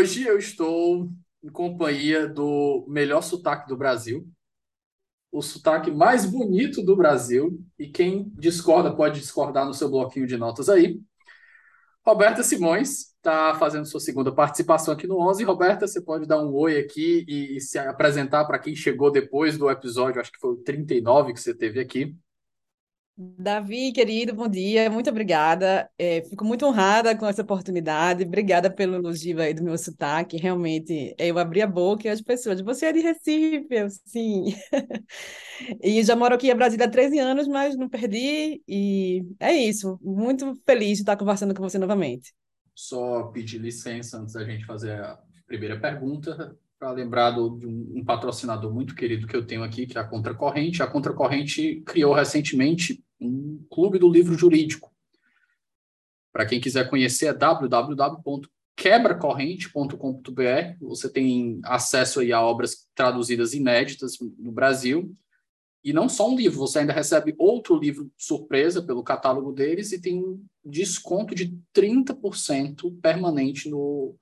Hoje eu estou em companhia do melhor sotaque do Brasil, o sotaque mais bonito do Brasil, e quem discorda pode discordar no seu bloquinho de notas aí. Roberta Simões está fazendo sua segunda participação aqui no 11. Roberta, você pode dar um oi aqui e, e se apresentar para quem chegou depois do episódio, acho que foi o 39 que você teve aqui. Davi, querido, bom dia, muito obrigada. É, fico muito honrada com essa oportunidade. Obrigada pelo elogio aí do meu sotaque. Realmente, eu abri a boca e as pessoas, você é de Recife? Eu, sim. e já moro aqui em Brasília há 13 anos, mas não perdi. E é isso. Muito feliz de estar conversando com você novamente. Só pedir licença antes da gente fazer a primeira pergunta para lembrar de um, patrocinador muito querido que eu tenho aqui, que é a Contracorrente. A Contracorrente criou recentemente um clube do livro jurídico. Para quem quiser conhecer, é www.quebracorrente.com.br. Você tem acesso aí a obras traduzidas inéditas no Brasil. E não só um livro, você ainda recebe outro livro surpresa pelo catálogo deles e tem desconto de 30% permanente no,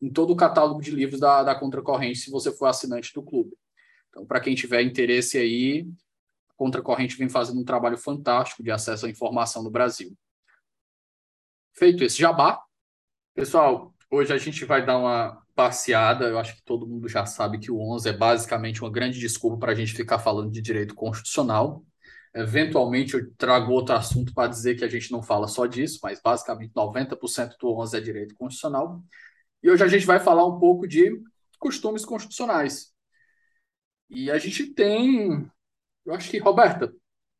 em todo o catálogo de livros da, da Contracorrente, se você for assinante do clube. Então, para quem tiver interesse aí, a Contracorrente vem fazendo um trabalho fantástico de acesso à informação no Brasil. Feito esse jabá, pessoal, hoje a gente vai dar uma passeada. Eu acho que todo mundo já sabe que o 11 é basicamente uma grande desculpa para a gente ficar falando de direito constitucional. Eventualmente eu trago outro assunto para dizer que a gente não fala só disso, mas basicamente 90% do 11 é direito constitucional. E hoje a gente vai falar um pouco de costumes constitucionais. E a gente tem, eu acho que, Roberta,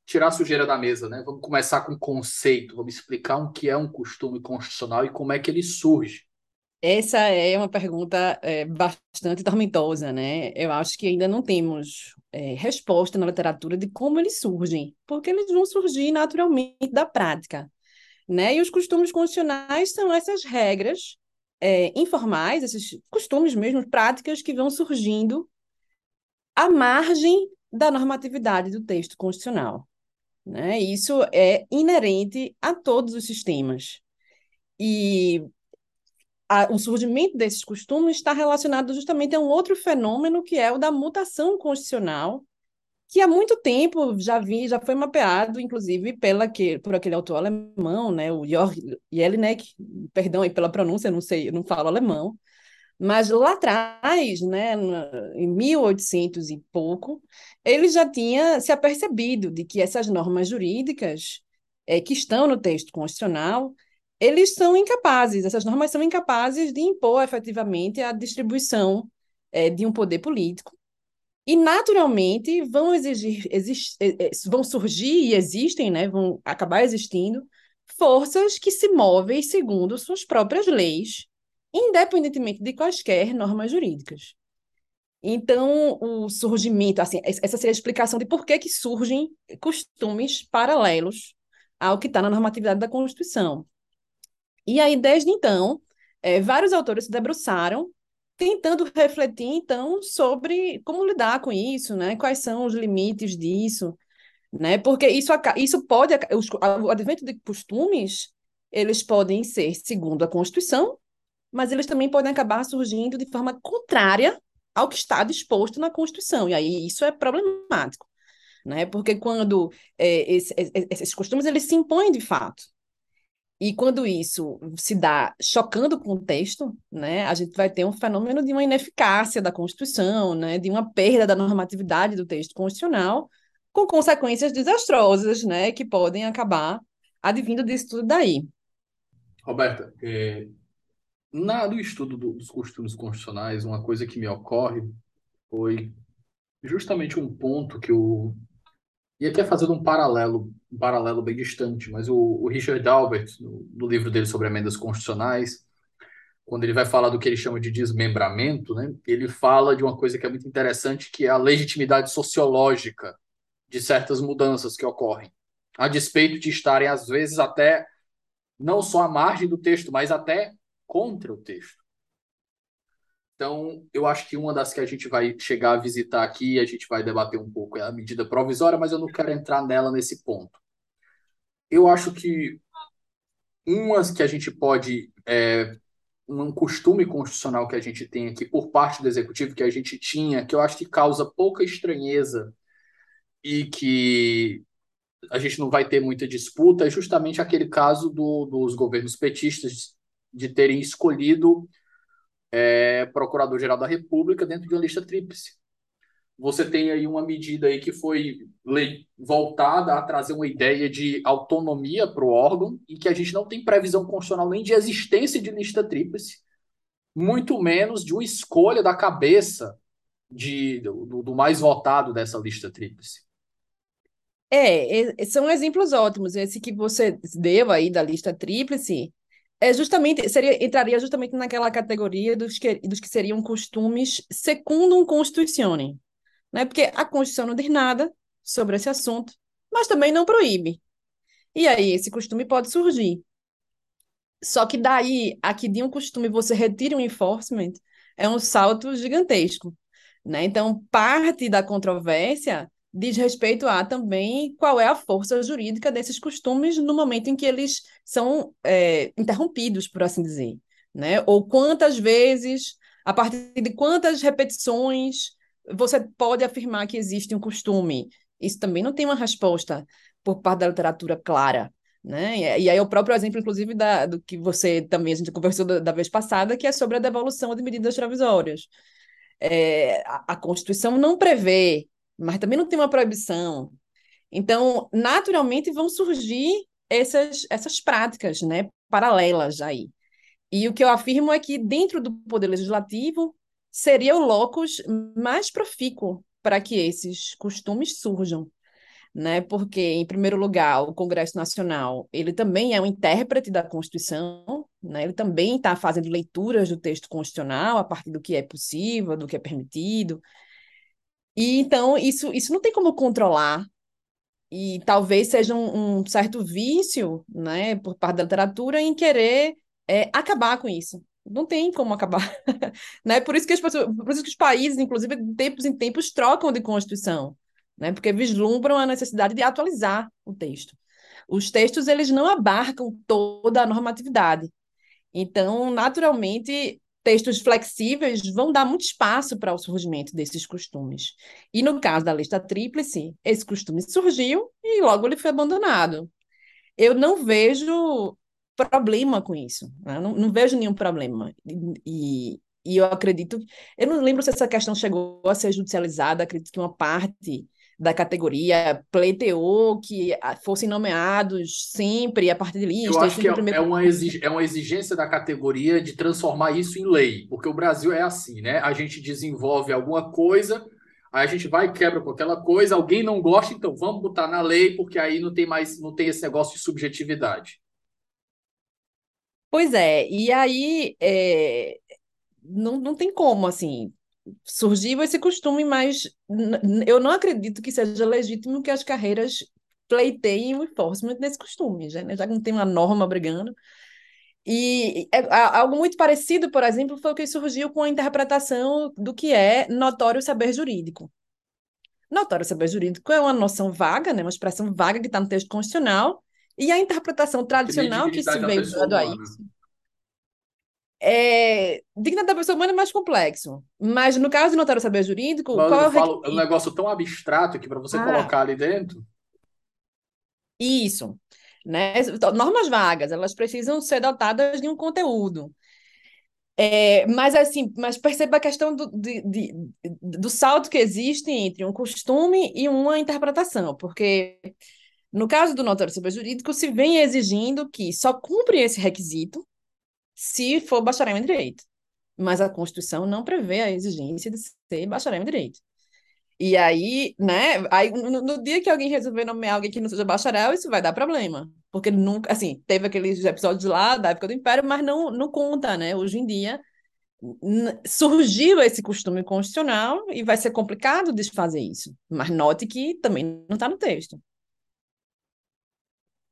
tirar a sujeira da mesa, né? Vamos começar com o conceito, vamos explicar o que é um costume constitucional e como é que ele surge. Essa é uma pergunta é, bastante tormentosa, né? Eu acho que ainda não temos é, resposta na literatura de como eles surgem, porque eles vão surgir naturalmente da prática, né? E os costumes constitucionais são essas regras é, informais, esses costumes mesmo, práticas que vão surgindo à margem da normatividade do texto constitucional. Né? Isso é inerente a todos os sistemas. E a, o surgimento desses costumes está relacionado justamente a um outro fenômeno que é o da mutação constitucional, que há muito tempo já vi, já foi mapeado, inclusive, pela que, por aquele autor alemão, né, o Jörg Jelinek, perdão aí pela pronúncia, não sei, eu não falo alemão, mas lá atrás, né, em 1800 e pouco, ele já tinha se apercebido de que essas normas jurídicas é, que estão no texto constitucional, eles são incapazes, essas normas são incapazes de impor efetivamente a distribuição é, de um poder político e naturalmente vão exigir, exist, eh, eh, vão surgir e existem, né, vão acabar existindo forças que se movem segundo suas próprias leis, independentemente de quaisquer normas jurídicas. Então, o surgimento, assim, essa seria a explicação de por que, que surgem costumes paralelos ao que está na normatividade da Constituição. E aí, desde então, é, vários autores se debruçaram tentando refletir, então, sobre como lidar com isso, né? Quais são os limites disso, né? Porque isso, isso pode, os, o advento de costumes, eles podem ser segundo a Constituição, mas eles também podem acabar surgindo de forma contrária ao que está disposto na Constituição, e aí isso é problemático. né? Porque quando é, esse, esses costumes eles se impõem de fato, e quando isso se dá chocando com o texto, né, a gente vai ter um fenômeno de uma ineficácia da Constituição, né, de uma perda da normatividade do texto constitucional, com consequências desastrosas, né, que podem acabar advindo disso tudo daí. Roberta, é, na, no estudo do, dos costumes constitucionais, uma coisa que me ocorre foi justamente um ponto que eu e aqui é fazendo um paralelo, um paralelo bem distante, mas o, o Richard Albert, no, no, livro dele sobre emendas constitucionais, quando ele vai falar do que ele chama de desmembramento, né, ele fala de uma coisa que é muito interessante, que é a legitimidade sociológica de certas mudanças que ocorrem, a despeito de estarem, às vezes, até não só à margem do texto, mas até contra o texto. Então, eu acho que uma das que a gente vai chegar a visitar aqui, a gente vai debater um pouco, é a medida provisória, mas eu não quero entrar nela nesse ponto. Eu acho que umas que a gente pode. É, um costume constitucional que a gente tem aqui por parte do executivo, que a gente tinha, que eu acho que causa pouca estranheza e que a gente não vai ter muita disputa, é justamente aquele caso do, dos governos petistas de terem escolhido é, Procurador-Geral da República dentro de uma lista tríplice. Você tem aí uma medida aí que foi voltada a trazer uma ideia de autonomia para o órgão e que a gente não tem previsão constitucional nem de existência de lista tríplice, muito menos de uma escolha da cabeça de, do, do mais votado dessa lista tríplice. É, são exemplos ótimos. Esse que você deu aí da lista tríplice é justamente seria entraria justamente naquela categoria dos que, dos que seriam costumes secundum constitutione, né? Porque a Constituição não diz nada sobre esse assunto, mas também não proíbe. E aí esse costume pode surgir. Só que daí a que de um costume você retira um enforcement é um salto gigantesco, né? Então parte da controvérsia diz respeito a também qual é a força jurídica desses costumes no momento em que eles são é, interrompidos, por assim dizer, né? Ou quantas vezes, a partir de quantas repetições você pode afirmar que existe um costume? Isso também não tem uma resposta por parte da literatura clara. Né? E aí o próprio exemplo, inclusive, da, do que você também, a gente conversou da, da vez passada, que é sobre a devolução de medidas provisórias. É, a, a Constituição não prevê mas também não tem uma proibição. Então, naturalmente vão surgir essas, essas práticas né, paralelas aí. E o que eu afirmo é que dentro do Poder Legislativo seria o locus mais profícuo para que esses costumes surjam. Né? Porque, em primeiro lugar, o Congresso Nacional ele também é um intérprete da Constituição, né? ele também está fazendo leituras do texto constitucional a partir do que é possível, do que é permitido, e então isso, isso não tem como controlar. E talvez seja um, um certo vício, né, por parte da literatura em querer é, acabar com isso. Não tem como acabar. né? Por isso que as por isso que os países, inclusive, de tempos em tempos, trocam de Constituição, né? Porque vislumbram a necessidade de atualizar o texto. Os textos eles não abarcam toda a normatividade. Então, naturalmente, textos flexíveis vão dar muito espaço para o surgimento desses costumes. E no caso da lista tríplice, esse costume surgiu e logo ele foi abandonado. Eu não vejo problema com isso, né? não, não, vejo nenhum problema. E, e eu acredito, eu não lembro se essa questão chegou a ser judicializada, acredito que uma parte da categoria pleiteou que ah, fossem nomeados sempre a partir de lista. Eu acho que é, primeiro... é, uma é uma exigência da categoria de transformar isso em lei, porque o Brasil é assim, né? A gente desenvolve alguma coisa, aí a gente vai e quebra com aquela coisa, alguém não gosta, então vamos botar na lei, porque aí não tem mais, não tem esse negócio de subjetividade. Pois é, e aí é, não, não tem como, assim, surgiu esse costume, mas eu não acredito que seja legítimo que as carreiras pleiteiem o enforcement nesse costume, já, né? já que não tem uma norma brigando. E é, algo muito parecido, por exemplo, foi o que surgiu com a interpretação do que é notório saber jurídico. Notório saber jurídico é uma noção vaga, né? uma expressão vaga que está no texto constitucional, e a interpretação tradicional que, se veio a isso É, dignidade da pessoa humana é mais complexo. Mas no caso do notário saber jurídico, Mas qual é o falo, é um negócio tão abstrato que para você Ah, colocar ali dentro. isso. Né? Então, Normas vagas, elas precisam ser dotadas de um conteúdo. É, mas assim, mas perceba a questão do, de, de, do salto que existe entre um costume e uma interpretação, porque no caso do notário saber jurídico, se vem exigindo que só cumpre esse requisito se for bacharel em direito. Mas a Constituição não prevê a exigência de ser bacharel em direito. E aí, né, aí no, no dia que alguém resolver nomear alguém que não seja bacharel, isso vai dar problema. Porque nunca, assim, teve aqueles episódios lá da época do Império, mas não, não conta, né? Hoje em dia surgiu esse costume constitucional e vai ser complicado desfazer isso. Mas note que também não está no texto.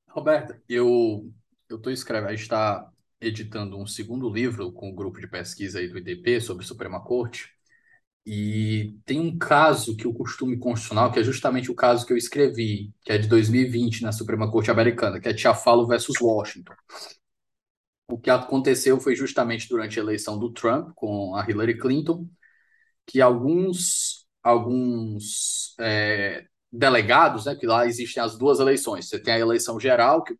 Roberta, eu eu estou escrevendo, a gente está editando um segundo livro com o grupo de pesquisa aí do IDP sobre Suprema Corte. E tem um caso que o costume constitucional, que é justamente o caso que eu escrevi, que é de 2020 na Suprema Corte Americana, que é Tiafalo versus Washington. O que aconteceu foi justamente durante a eleição do Trump com a Hillary Clinton, que alguns alguns é, delegados, né, que lá existem as duas eleições. Você tem a eleição geral, que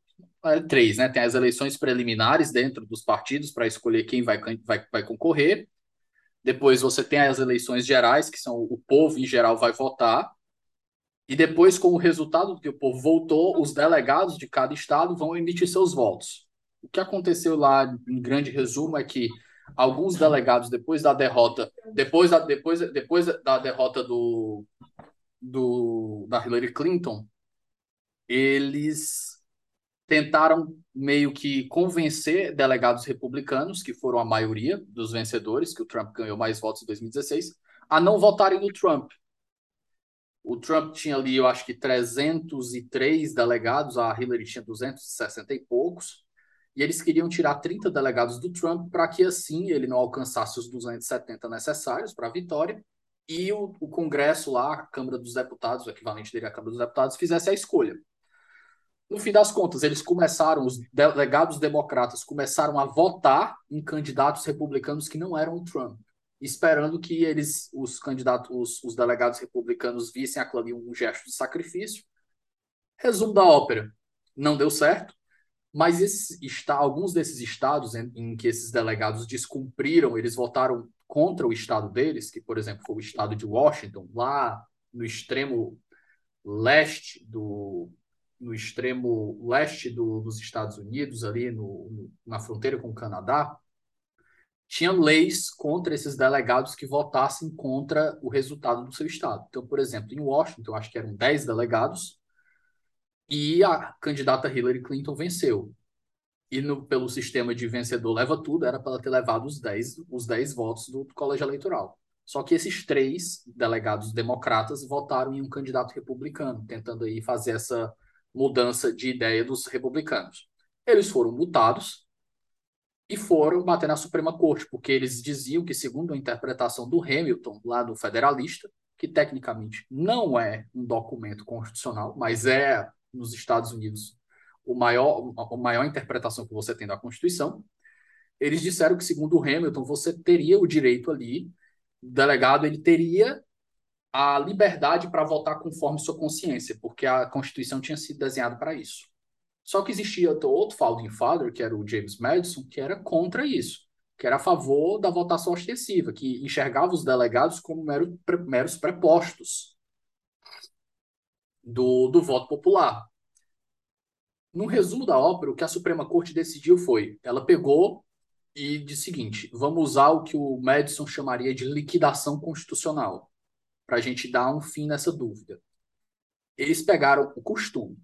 três, né? Tem as eleições preliminares dentro dos partidos para escolher quem vai, vai, vai concorrer. Depois você tem as eleições gerais, que são o povo em geral vai votar. E depois, com o resultado do que o povo votou, os delegados de cada estado vão emitir seus votos. O que aconteceu lá, em grande resumo, é que alguns delegados, depois da derrota, depois da, depois, depois da derrota do, do, da Hillary Clinton, eles tentaram meio que convencer delegados republicanos, que foram a maioria dos vencedores, que o Trump ganhou mais votos em 2016, a não votarem no Trump. O Trump tinha ali, eu acho que 303 delegados, a Hillary tinha 260 e poucos, e eles queriam tirar 30 delegados do Trump para que assim ele não alcançasse os 270 necessários para a vitória e o, o Congresso lá, a Câmara dos Deputados, o equivalente dele à Câmara dos Deputados, fizesse a escolha. No fim das contas, eles começaram, os delegados democratas começaram a votar em candidatos republicanos que não eram o Trump, esperando que eles, os candidatos, os, os delegados republicanos vissem aquilo ali um gesto de sacrifício. Resumo da ópera, não deu certo, mas esse, está, alguns desses estados em, em que esses delegados descumpriram, eles votaram contra o estado deles, que, por exemplo, foi o estado de Washington, lá no extremo leste do, no extremo leste do, dos Estados Unidos, ali no, no, na fronteira com o Canadá, tinha leis contra esses delegados que votassem contra o resultado do seu estado. Então, por exemplo, em Washington, acho que eram 10 delegados, e a candidata Hillary Clinton venceu. E no, pelo sistema de vencedor leva tudo, era para ela ter levado os 10, os 10 votos do, do colégio eleitoral. Só que esses três delegados democratas votaram em um candidato republicano, tentando aí fazer essa mudança de ideia dos republicanos. Eles foram multados e foram bater na Suprema Corte, porque eles diziam que, segundo a interpretação do Hamilton, lá do Federalista, que tecnicamente não é um documento constitucional, mas é, nos Estados Unidos, o maior, a maior interpretação que você tem da Constituição, eles disseram que, segundo o Hamilton, você teria o direito ali, o delegado ele teria a liberdade para votar conforme sua consciência, porque a Constituição tinha sido desenhada para isso. Só que existia outro founding father, que era o James Madison, que era contra isso, que era a favor da votação ostensiva, que enxergava os delegados como mero, meros prepostos do, do voto popular. No resumo da ópera, o que a Suprema Corte decidiu foi, ela pegou e disse o seguinte, vamos usar o que o Madison chamaria de liquidação constitucional, para a gente dar um fim nessa dúvida. Eles pegaram o costume,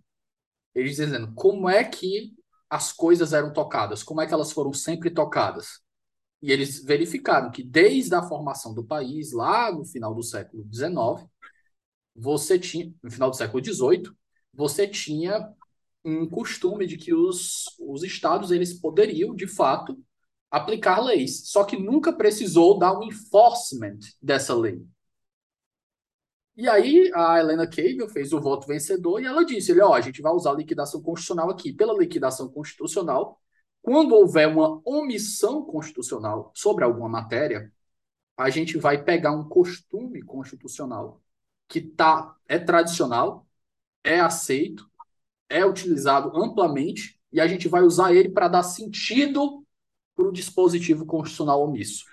eles dizendo como é que as coisas eram tocadas, como é que elas foram sempre tocadas. E eles verificaram que desde a formação do país, lá no final do século XIX, você tinha, no final do século XVIII, você tinha um costume de que os, os estados eles poderiam, de fato, aplicar leis, só que nunca precisou dar um enforcement dessa lei. E aí a Helena Cable fez o voto vencedor e ela disse, ele, ó, a gente vai usar a liquidação constitucional aqui. Pela liquidação constitucional, quando houver uma omissão constitucional sobre alguma matéria, a gente vai pegar um costume constitucional que tá, é tradicional, é aceito, é utilizado amplamente, e a gente vai usar ele para dar sentido para o dispositivo constitucional omisso.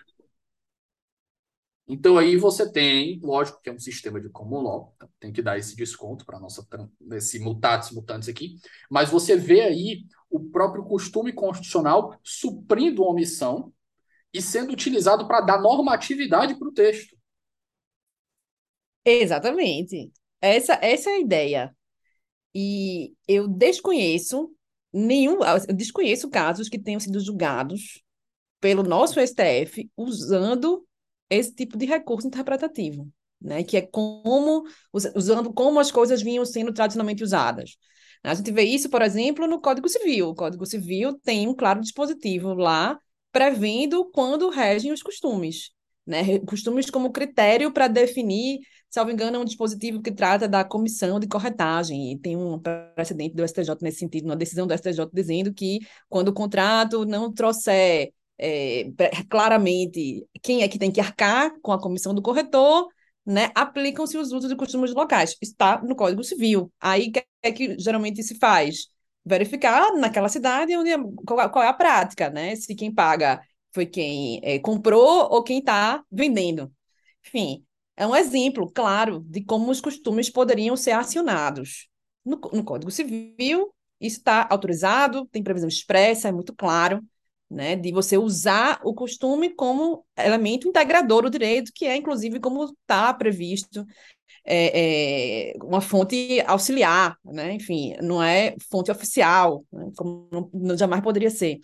Então aí você tem, lógico que é um sistema de common law, então tem que dar esse desconto para nossa esse mutatis mutandis aqui, mas você vê aí o próprio costume constitucional suprindo omissão e sendo utilizado para dar normatividade para o texto. Exatamente. Essa, essa é a ideia. E eu desconheço nenhum, eu desconheço casos que tenham sido julgados pelo nosso STF usando esse tipo de recurso interpretativo, né? Que é como usando como as coisas vinham sendo tradicionalmente usadas. A gente vê isso, por exemplo, no Código Civil. O Código Civil tem um claro dispositivo lá prevendo quando regem os costumes, né? Costumes como critério para definir, salvo engano, é um dispositivo que trata da comissão de corretagem. E tem um precedente do STJ nesse sentido, uma decisão do STJ dizendo que quando o contrato não trouxer é, claramente quem é que tem que arcar com a comissão do corretor, né, aplicam-se os usos e costumes locais. Está no Código Civil. Aí que é que geralmente se faz? Verificar naquela cidade onde, é, qual, qual é a prática, né? Se quem paga foi quem é, comprou ou quem está vendendo. Enfim, é um exemplo, claro, de como os costumes poderiam ser acionados. No, no Código Civil, isso está autorizado, tem previsão expressa, é muito claro né, de você usar o costume como elemento integrador do direito, que é, inclusive, como está previsto, é, é, uma fonte auxiliar, né, enfim, não é fonte oficial, né, como não, não, jamais poderia ser.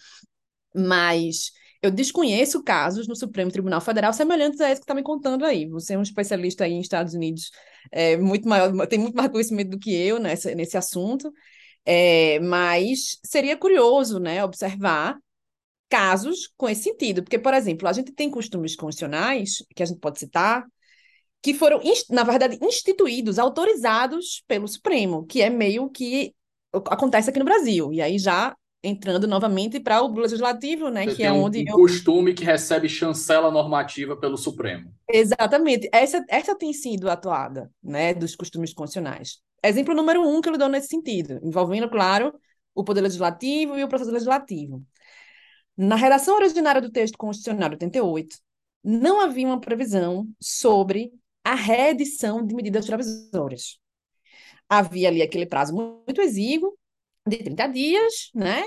Mas eu desconheço casos no Supremo Tribunal Federal semelhantes a esse que está me contando aí. Você é um especialista aí em Estados Unidos, é, muito maior, tem muito mais conhecimento do que eu nessa, nesse assunto, é, mas seria curioso né, observar casos com esse sentido. Porque, por exemplo, a gente tem costumes constitucionais, que a gente pode citar, que foram, na verdade, instituídos, autorizados pelo Supremo, que é meio que acontece aqui no Brasil. E aí já entrando novamente para o legislativo, né, Você que é onde um eu... costume que recebe chancela normativa pelo Supremo. Exatamente. Essa, essa tem sido atuada, né, dos costumes constitucionais. Exemplo número um que eu dou nesse sentido, envolvendo, claro, o poder legislativo e o processo legislativo. Na redação originária do texto constitucional 88, não havia uma previsão sobre a reedição de medidas provisórias. Havia ali aquele prazo muito exíguo, de 30 dias, né?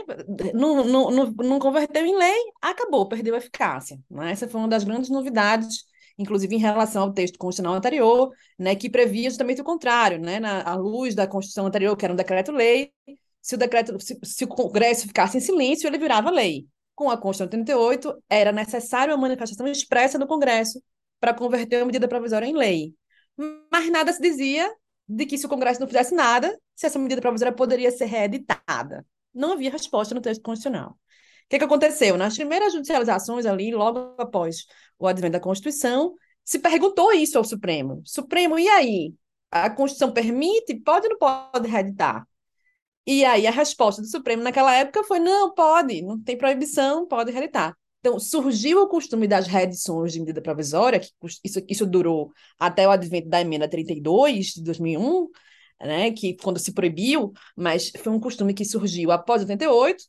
Não, não, não, não converteu em lei, acabou, perdeu a eficácia. Né? Essa foi uma das grandes novidades, inclusive em relação ao texto constitucional anterior, né, que previa justamente o contrário, né? Na, à luz da Constituição anterior, que era um decreto-lei, se o decreto, se, se o Congresso ficasse em silêncio, ele virava lei com a Constituição 88, era necessário a manifestação expressa do Congresso para converter a medida provisória em lei. Mas nada se dizia de que se o Congresso não fizesse nada, se essa medida provisória poderia ser reeditada. Não havia resposta no texto constitucional. O que, que aconteceu? Nas primeiras judicializações ali, logo após o advento da Constituição, se perguntou isso ao Supremo. Supremo, e aí? A Constituição permite? Pode ou não pode reeditar? E aí a resposta do Supremo naquela época foi: não, pode, não tem proibição, pode reeditar. Então, surgiu o costume das reedições de medida provisória, que isso, isso durou até o advento da emenda 32 de 2001, né, que quando se proibiu, mas foi um costume que surgiu após 88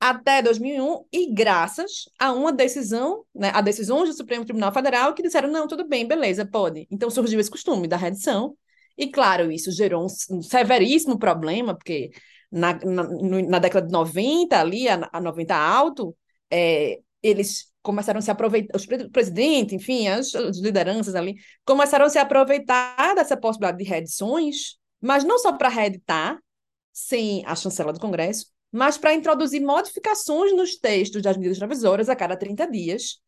até 2001 e graças a uma decisão, né, a decisões do Supremo Tribunal Federal que disseram não, tudo bem, beleza, pode. Então surgiu esse costume da reedição e, claro, isso gerou um severíssimo problema, porque na, na, na década de 90, ali, a, a 90 alto, é, eles começaram a se aproveitar, os presidentes, enfim, as, as, lideranças ali, começaram a se aproveitar dessa possibilidade de reedições, mas não só para reeditar, sem a chancela do Congresso, mas para introduzir modificações nos textos das medidas provisórias a cada 30 dias,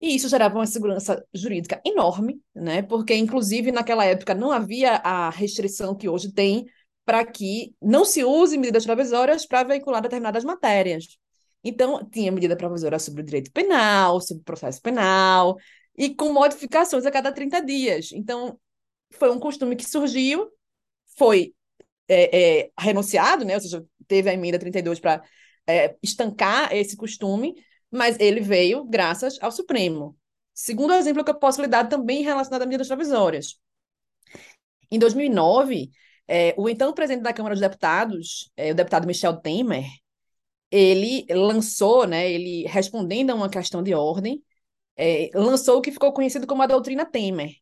e isso gerava uma segurança jurídica enorme, né? Porque, inclusive, naquela época não havia a restrição que hoje tem para que não se use medidas provisórias para veicular determinadas matérias. Então, tinha medida provisória sobre o direito penal, sobre o processo penal, e com modificações a cada 30 dias. Então, foi um costume que surgiu, foi é, é, renunciado, né? ou seja, teve a emenda 32 para é, estancar esse costume, mas ele veio graças ao Supremo. Segundo exemplo que eu posso lhe dar também relacionado a medidas provisórias. Em 2009, é, o então presidente da Câmara dos Deputados, é, o deputado Michel Temer, ele lançou, né, ele respondendo a uma questão de ordem, é, lançou o que ficou conhecido como a doutrina Temer,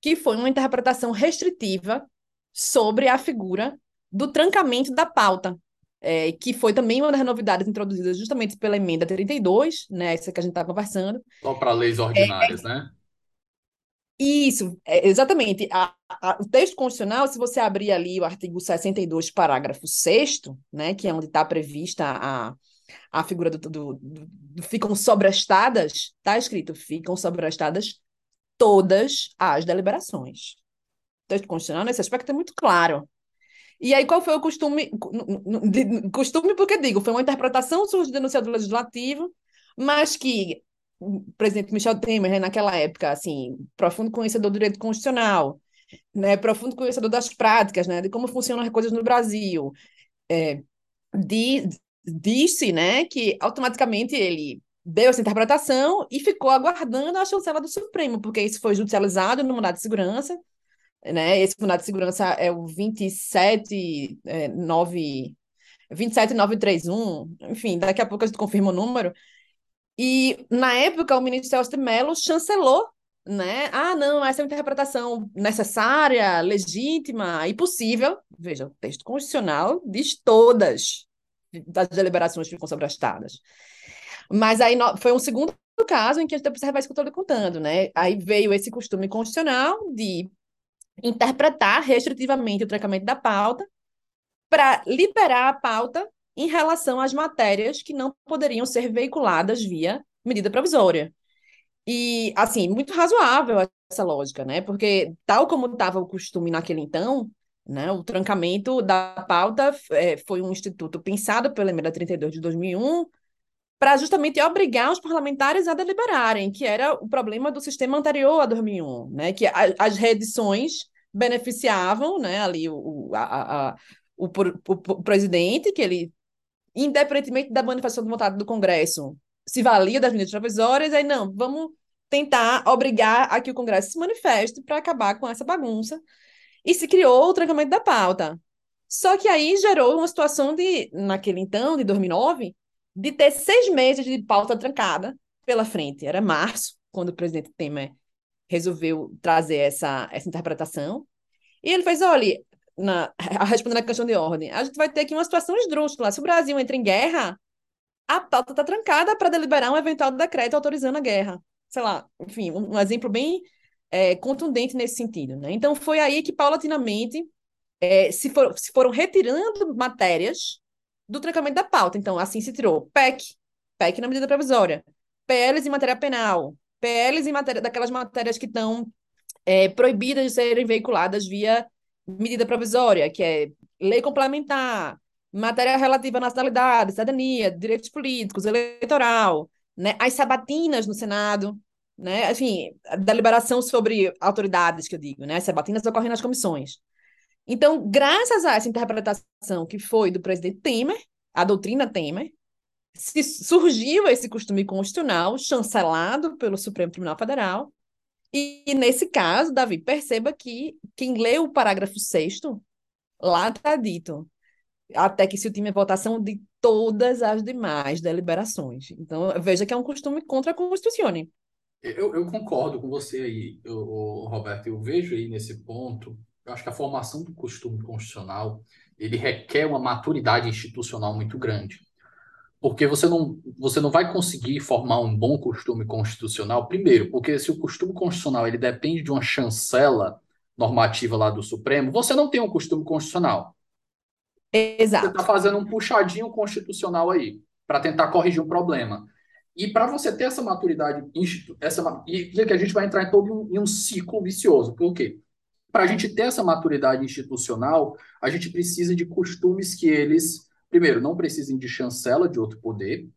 que foi uma interpretação restritiva sobre a figura do trancamento da pauta, é, que foi também uma das novidades introduzidas justamente pela emenda 32, né, essa que a gente está conversando. Só para leis ordinárias, é, né? Isso, é, exatamente. A, a, o texto constitucional, se você abrir ali o artigo 62, parágrafo 6 né, que é onde está prevista a, a figura do, do, do, do ficam sobrestadas, está escrito, ficam sobrestadas todas as deliberações. O texto constitucional, nesse aspecto, é muito claro. E aí, qual foi o costume? Costume, porque digo, foi uma interpretação surgida no do legislativo, mas que o presidente Michel Temer, né, naquela época, assim, profundo conhecedor do direito constitucional, né, profundo conhecedor das práticas, né, de como funcionam as coisas no Brasil, é, disse, né, que automaticamente ele deu essa interpretação e ficou aguardando a chancela do Supremo, porque isso foi judicializado no mandado de segurança, né, esse mandado de segurança é o 27, é, 9, 27931, enfim, daqui a pouco a gente confirma o número, e, na época, o ministro Celso de Mello chancelou, né? Ah, não, essa é uma interpretação necessária, legítima e possível. Veja, o texto constitucional diz todas as deliberações ficam sobrestadas. Mas aí foi um segundo caso em que a gente observa isso que eu estou lhe contando, né? Aí veio esse costume constitucional de interpretar restritivamente o trancamento da pauta para liberar a pauta em relação às matérias que não poderiam ser veiculadas via medida provisória. E, assim, muito razoável essa lógica, né? Porque, tal como estava o costume naquele então, né, o trancamento da pauta é, foi um instituto pensado pela emenda 32 de 2001 para justamente obrigar os parlamentares a deliberarem, que era o problema do sistema anterior a 2001, né? Que a, as reedições beneficiavam, né, ali o, a, a, o, o, o presidente, que ele independentemente da manifestação de vontade do Congresso, se valia das medidas provisórias, aí não, vamos tentar obrigar a que o Congresso se manifeste para acabar com essa bagunça. E se criou o trancamento da pauta. Só que aí gerou uma situação de, naquele então, de 2009, de ter seis meses de pauta trancada pela frente. Era março, quando o presidente Temer resolveu trazer essa, essa interpretação. E ele fez: olha, na, respondendo a questão de ordem, a gente vai ter aqui uma situação esdrúxula. Se o Brasil entra em guerra, a pauta está trancada para deliberar um eventual decreto autorizando a guerra. Sei lá, enfim, um, um exemplo bem é, contundente nesse sentido. Né? Então, foi aí que, paulatinamente, é, se, for, se foram retirando matérias do trancamento da pauta. Então, assim se tirou PEC, PEC na medida provisória, PLs em matéria penal, PLs em matéria, daquelas matérias que estão é, proibidas de serem veiculadas via medida provisória, que é lei complementar, matéria relativa à nacionalidade, cidadania, direitos políticos, eleitoral, né? as sabatinas no Senado, né? enfim, a deliberação sobre autoridades, que eu digo, né? as sabatinas ocorrem nas comissões. Então, graças a essa interpretação que foi do presidente Temer, a doutrina Temer, surgiu esse costume constitucional chancelado pelo Supremo Tribunal Federal, e, nesse caso, Davi, perceba que quem lê o parágrafo 6 lá está dito, até que se o time é votação de todas as demais deliberações. Então, veja que é um costume contra a Constituição. Eu, eu concordo com você aí, eu, Roberto. Eu vejo aí nesse ponto, eu acho que a formação do costume constitucional ele requer uma maturidade institucional muito grande porque você não, você não vai conseguir formar um bom costume constitucional, primeiro, porque se o costume constitucional ele depende de uma chancela normativa lá do Supremo, você não tem um costume constitucional. Exato. Você está fazendo um puxadinho constitucional aí, para tentar corrigir um problema. E para você ter essa maturidade, essa, e que a gente vai entrar em todo um, em um ciclo vicioso. Por quê? Para a gente ter essa maturidade institucional, a gente precisa de costumes que eles primeiro, não precisem de chancela de outro poder.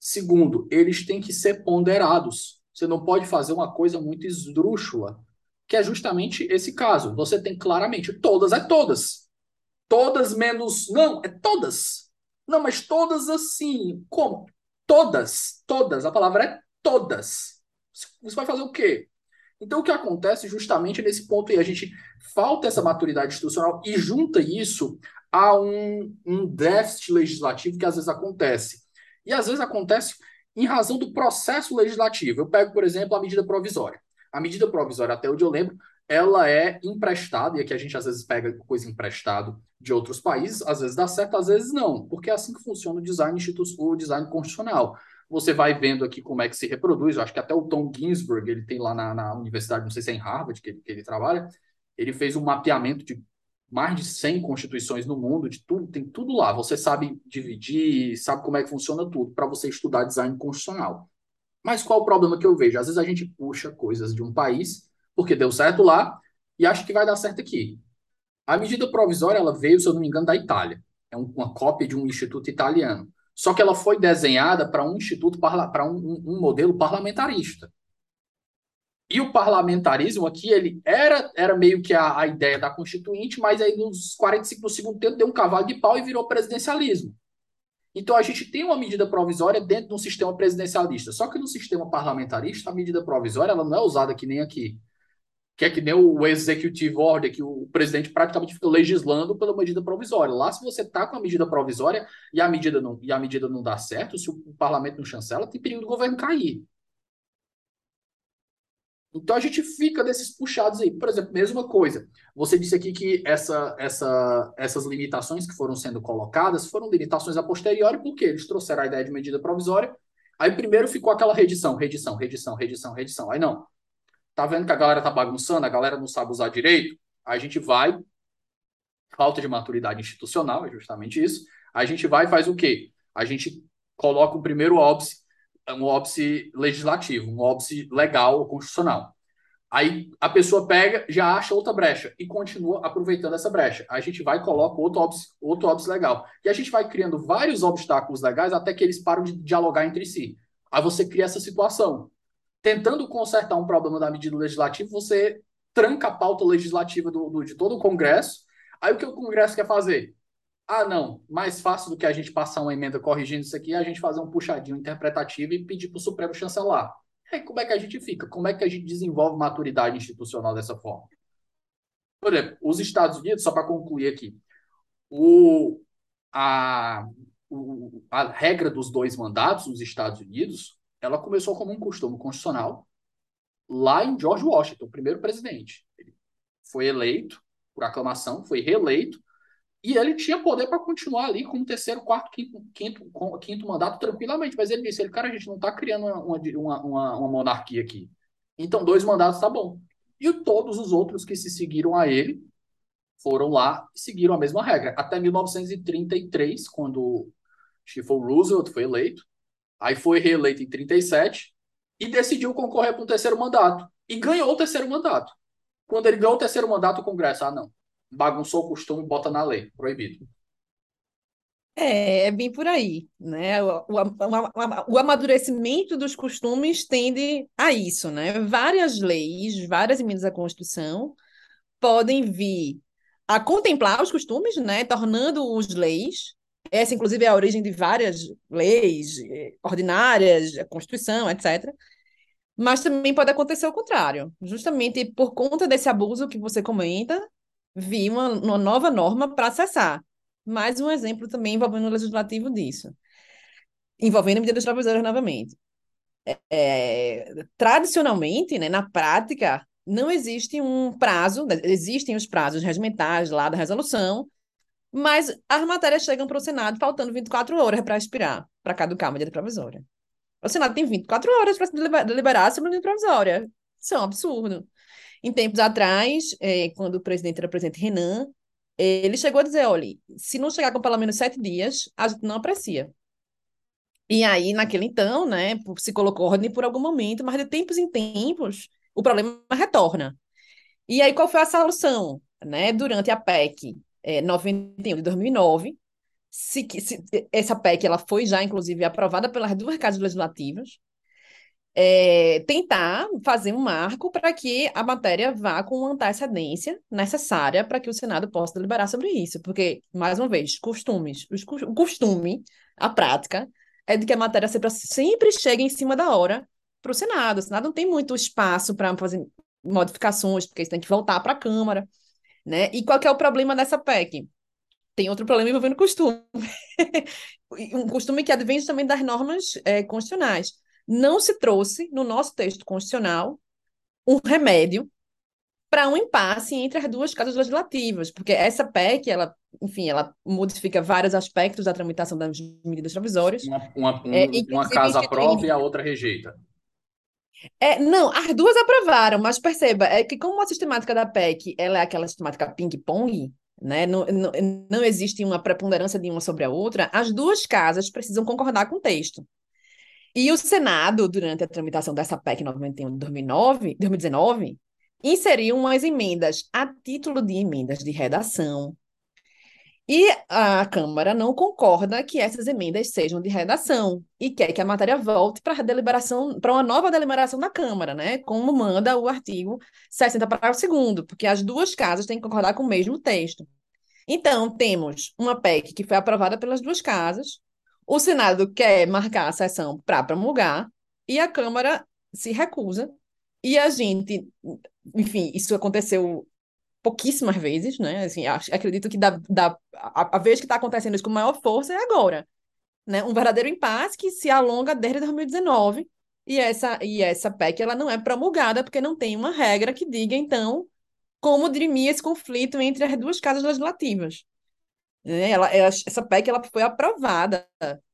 Segundo, eles têm que ser ponderados. Você não pode fazer uma coisa muito esdrúxula, que é justamente esse caso. Você tem claramente todas, é todas. Todas menos. Não, é todas. Não, mas todas assim. Como? Todas, todas. A palavra é todas. Você vai fazer o quê? Então, o que acontece justamente nesse ponto aí, a gente falta essa maturidade institucional e junta isso a um, um déficit legislativo que às vezes acontece. E às vezes acontece em razão do processo legislativo. Eu pego, por exemplo, a medida provisória. A medida provisória, até onde eu lembro, ela é emprestada, e aqui a gente às vezes pega coisa emprestado de outros países, às vezes dá certo, às vezes não, porque é assim que funciona o design institucional, o design constitucional. Você vai vendo aqui como é que se reproduz, eu acho que até o Tom Ginsburg, ele tem lá na, na universidade, não sei se é em Harvard que ele, que ele trabalha, ele fez um mapeamento de mais de 100 constituições no mundo, de tudo, tem tudo lá. Você sabe dividir, sabe como é que funciona tudo para você estudar design constitucional. Mas qual o problema que eu vejo? Às vezes a gente puxa coisas de um país porque deu certo lá e acha que vai dar certo aqui. A medida provisória ela veio, se eu não me engano, da Itália. É uma cópia de um instituto italiano. Só que ela foi desenhada para um instituto para um, um, modelo parlamentarista. E o parlamentarismo aqui, ele era, era meio que a, a ideia da Constituinte, mas aí nos 45 do segundo tempo deu um cavalo de pau e virou presidencialismo. Então a gente tem uma medida provisória dentro de um sistema presidencialista. Só que no sistema parlamentarista, a medida provisória ela não é usada que nem aqui que é que nem o executive order, que o presidente praticamente fica legislando pela medida provisória. Lá, se você está com a medida provisória e a medida não, e a medida não dá certo, se o parlamento não chancela, tem perigo do governo cair. Então a gente fica desses puxados aí. Por exemplo, mesma coisa. Você disse aqui que essa, essa, essas limitações que foram sendo colocadas foram limitações a posteriori, porque eles trouxeram a ideia de medida provisória. Aí primeiro ficou aquela redição, redição, redição, redição, redição. Aí não, tá vendo que a galera tá bagunçando, a galera não sabe usar direito, a gente vai, falta de maturidade institucional, é justamente isso, a gente vai e faz o quê? A gente coloca o primeiro óbice, um óbice legislativo, um óbice legal, constitucional. Aí a pessoa pega, já acha outra brecha e continua aproveitando essa brecha. A gente vai e coloca outro óbice, outro óbice legal. E a gente vai criando vários obstáculos legais até que eles param de dialogar entre si. Aí você cria essa situação tentando consertar um problema da medida legislativa, você tranca a pauta legislativa do, do, de todo o Congresso. Aí o que o Congresso quer fazer? Ah, não, mais fácil do que a gente passar uma emenda corrigindo isso aqui, é a gente fazer um puxadinho interpretativo e pedir para o Supremo chancelar. Aí como é que a gente fica? Como é que a gente desenvolve maturidade institucional dessa forma? Por exemplo, os Estados Unidos, só para concluir aqui, o, a, o, a regra dos dois mandatos nos Estados Unidos ela começou como um costume constitucional lá em George Washington, o primeiro presidente. Ele foi eleito por aclamação, foi reeleito, e ele tinha poder para continuar ali como terceiro, quarto, quinto, quinto, quinto mandato tranquilamente. Mas ele disse: ele, cara, a gente não está criando uma, uma, uma, uma, monarquia aqui. Então, dois mandatos tá bom. E todos os outros que se seguiram a ele foram lá e seguiram a mesma regra. Até 1933, quando Chief Roosevelt foi eleito, Aí foi reeleito em 37 e decidiu concorrer para um terceiro mandato. E ganhou o terceiro mandato. Quando ele ganhou o terceiro mandato, o Congresso, ah, não, bagunçou o costume, bota na lei, proibido. É, é bem por aí, né? O, o, o, amadurecimento dos costumes tende a isso, né? Várias leis, várias emendas à Constituição podem vir a contemplar os costumes, né? Tornando-os leis, essa, inclusive, é a origem de várias leis eh, ordinárias, a Constituição, etc. Mas também pode acontecer o contrário. Justamente por conta desse abuso que você comenta, vi uma, uma nova norma para acessar. Mais um exemplo também envolvendo o legislativo disso. Envolvendo medidas provisórias novamente. É, tradicionalmente, né, na prática, não existe um prazo, né, existem os prazos regimentais lá da resolução, mas as matérias chegam para o Senado faltando 24 horas para expirar, para caducar a medida provisória. O Senado tem 24 horas para deliberar sobre a medida provisória. Isso é um absurdo. Em tempos atrás, é, quando o presidente era o presidente Renan, ele chegou a dizer: olha, se não chegar com pelo menos sete dias, a gente não aprecia. E aí, naquele então, né, se colocou ordem por algum momento, mas de tempos em tempos, o problema retorna. E aí, qual foi a solução? Né, durante a PEC é, 91 de 2009. Se, se, essa PEC ela foi já, inclusive, aprovada pelas duas casas legislativas. é, tentar fazer um marco para que a matéria vá com antecedência necessária para que o Senado possa deliberar sobre isso. Porque, mais uma vez, costumes, o costume, a prática, é de que a matéria sempre, sempre chega em cima da hora para o Senado. O Senado não tem muito espaço para fazer modificações, porque isso tem que voltar para a Câmara. Né? E qual é o problema dessa PEC? Tem outro problema envolvendo costume. um costume que advém também das normas é, constitucionais não se trouxe no nosso texto constitucional um remédio para um impasse entre as duas casas legislativas, porque essa PEC, ela, enfim, ela modifica vários aspectos da tramitação das medidas provisórias. Uma, uma, um, é, uma casa aprova e a outra rejeita. É, não, as duas aprovaram, mas perceba, é que como a sistemática da PEC ela é aquela sistemática ping-pong, né? Não, não, não existe uma preponderância de uma sobre a outra, as duas casas precisam concordar com o texto. E o Senado, durante a tramitação dessa PEC 91 de 2009, 2019, inseriu umas emendas a título de emendas de redação. E a Câmara não concorda que essas emendas sejam de redação e quer que a matéria volte para deliberação, para uma nova deliberação da Câmara, né? Como manda o artigo 60 parágrafo 2 porque as duas casas têm que concordar com o mesmo texto. Então, temos uma PEC que foi aprovada pelas duas casas, o Senado quer marcar a sessão para promulgar e a Câmara se recusa. E a gente, enfim, isso aconteceu pouquíssimas vezes, né? Assim, acredito que da, da, a, a vez que está acontecendo isso com maior força é agora. Né? Um verdadeiro impasse que se alonga desde 2019 e essa, e essa PEC ela não é promulgada porque não tem uma regra que diga, então, como dirimir esse conflito entre as duas casas legislativas. Né? Ela, ela, essa PEC ela foi aprovada,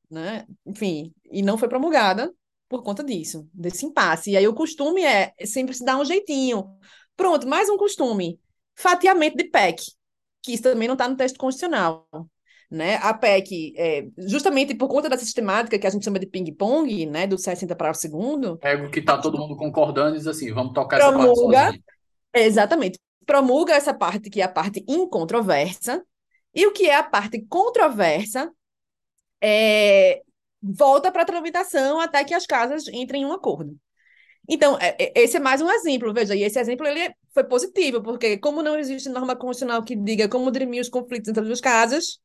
né? enfim, e não foi promulgada por conta disso, desse impasse. E aí o costume é sempre se dar um jeitinho. Pronto, mais um costume. Fatiamento de PEC, que isso também não está no texto constitucional. Né? A PEC, é, justamente por conta dessa sistemática que a gente chama de ping-pong, né, do 60 para o segundo. É o que está todo mundo concordando e diz assim, vamos tocar promulga, essa parte. Exatamente. Promulga essa parte que é a parte incontroversa, e o que é a parte controversa é, volta para a tramitação até que as casas entrem em um acordo. Então, é, é, esse é mais um exemplo, veja, e esse exemplo ele foi positivo, porque como não existe norma constitucional que diga como dirimir os conflitos entre as duas casas,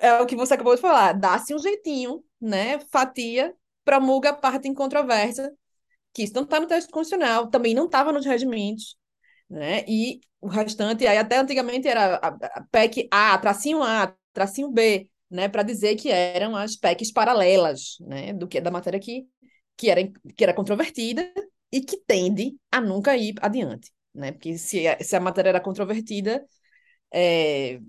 é o que você acabou de falar, dá-se um jeitinho, né, fatia, promulga a parte incontroversa, que isso não está no texto constitucional, também não estava nos regimentos, né, e o restante, aí até antigamente era a, PEC A, tracinho A, tracinho B, né, para dizer que eram as PECs paralelas, né, do que da matéria que, que, era, que era controvertida e que tende a nunca ir adiante, né, porque se, se a matéria era controvertida, é,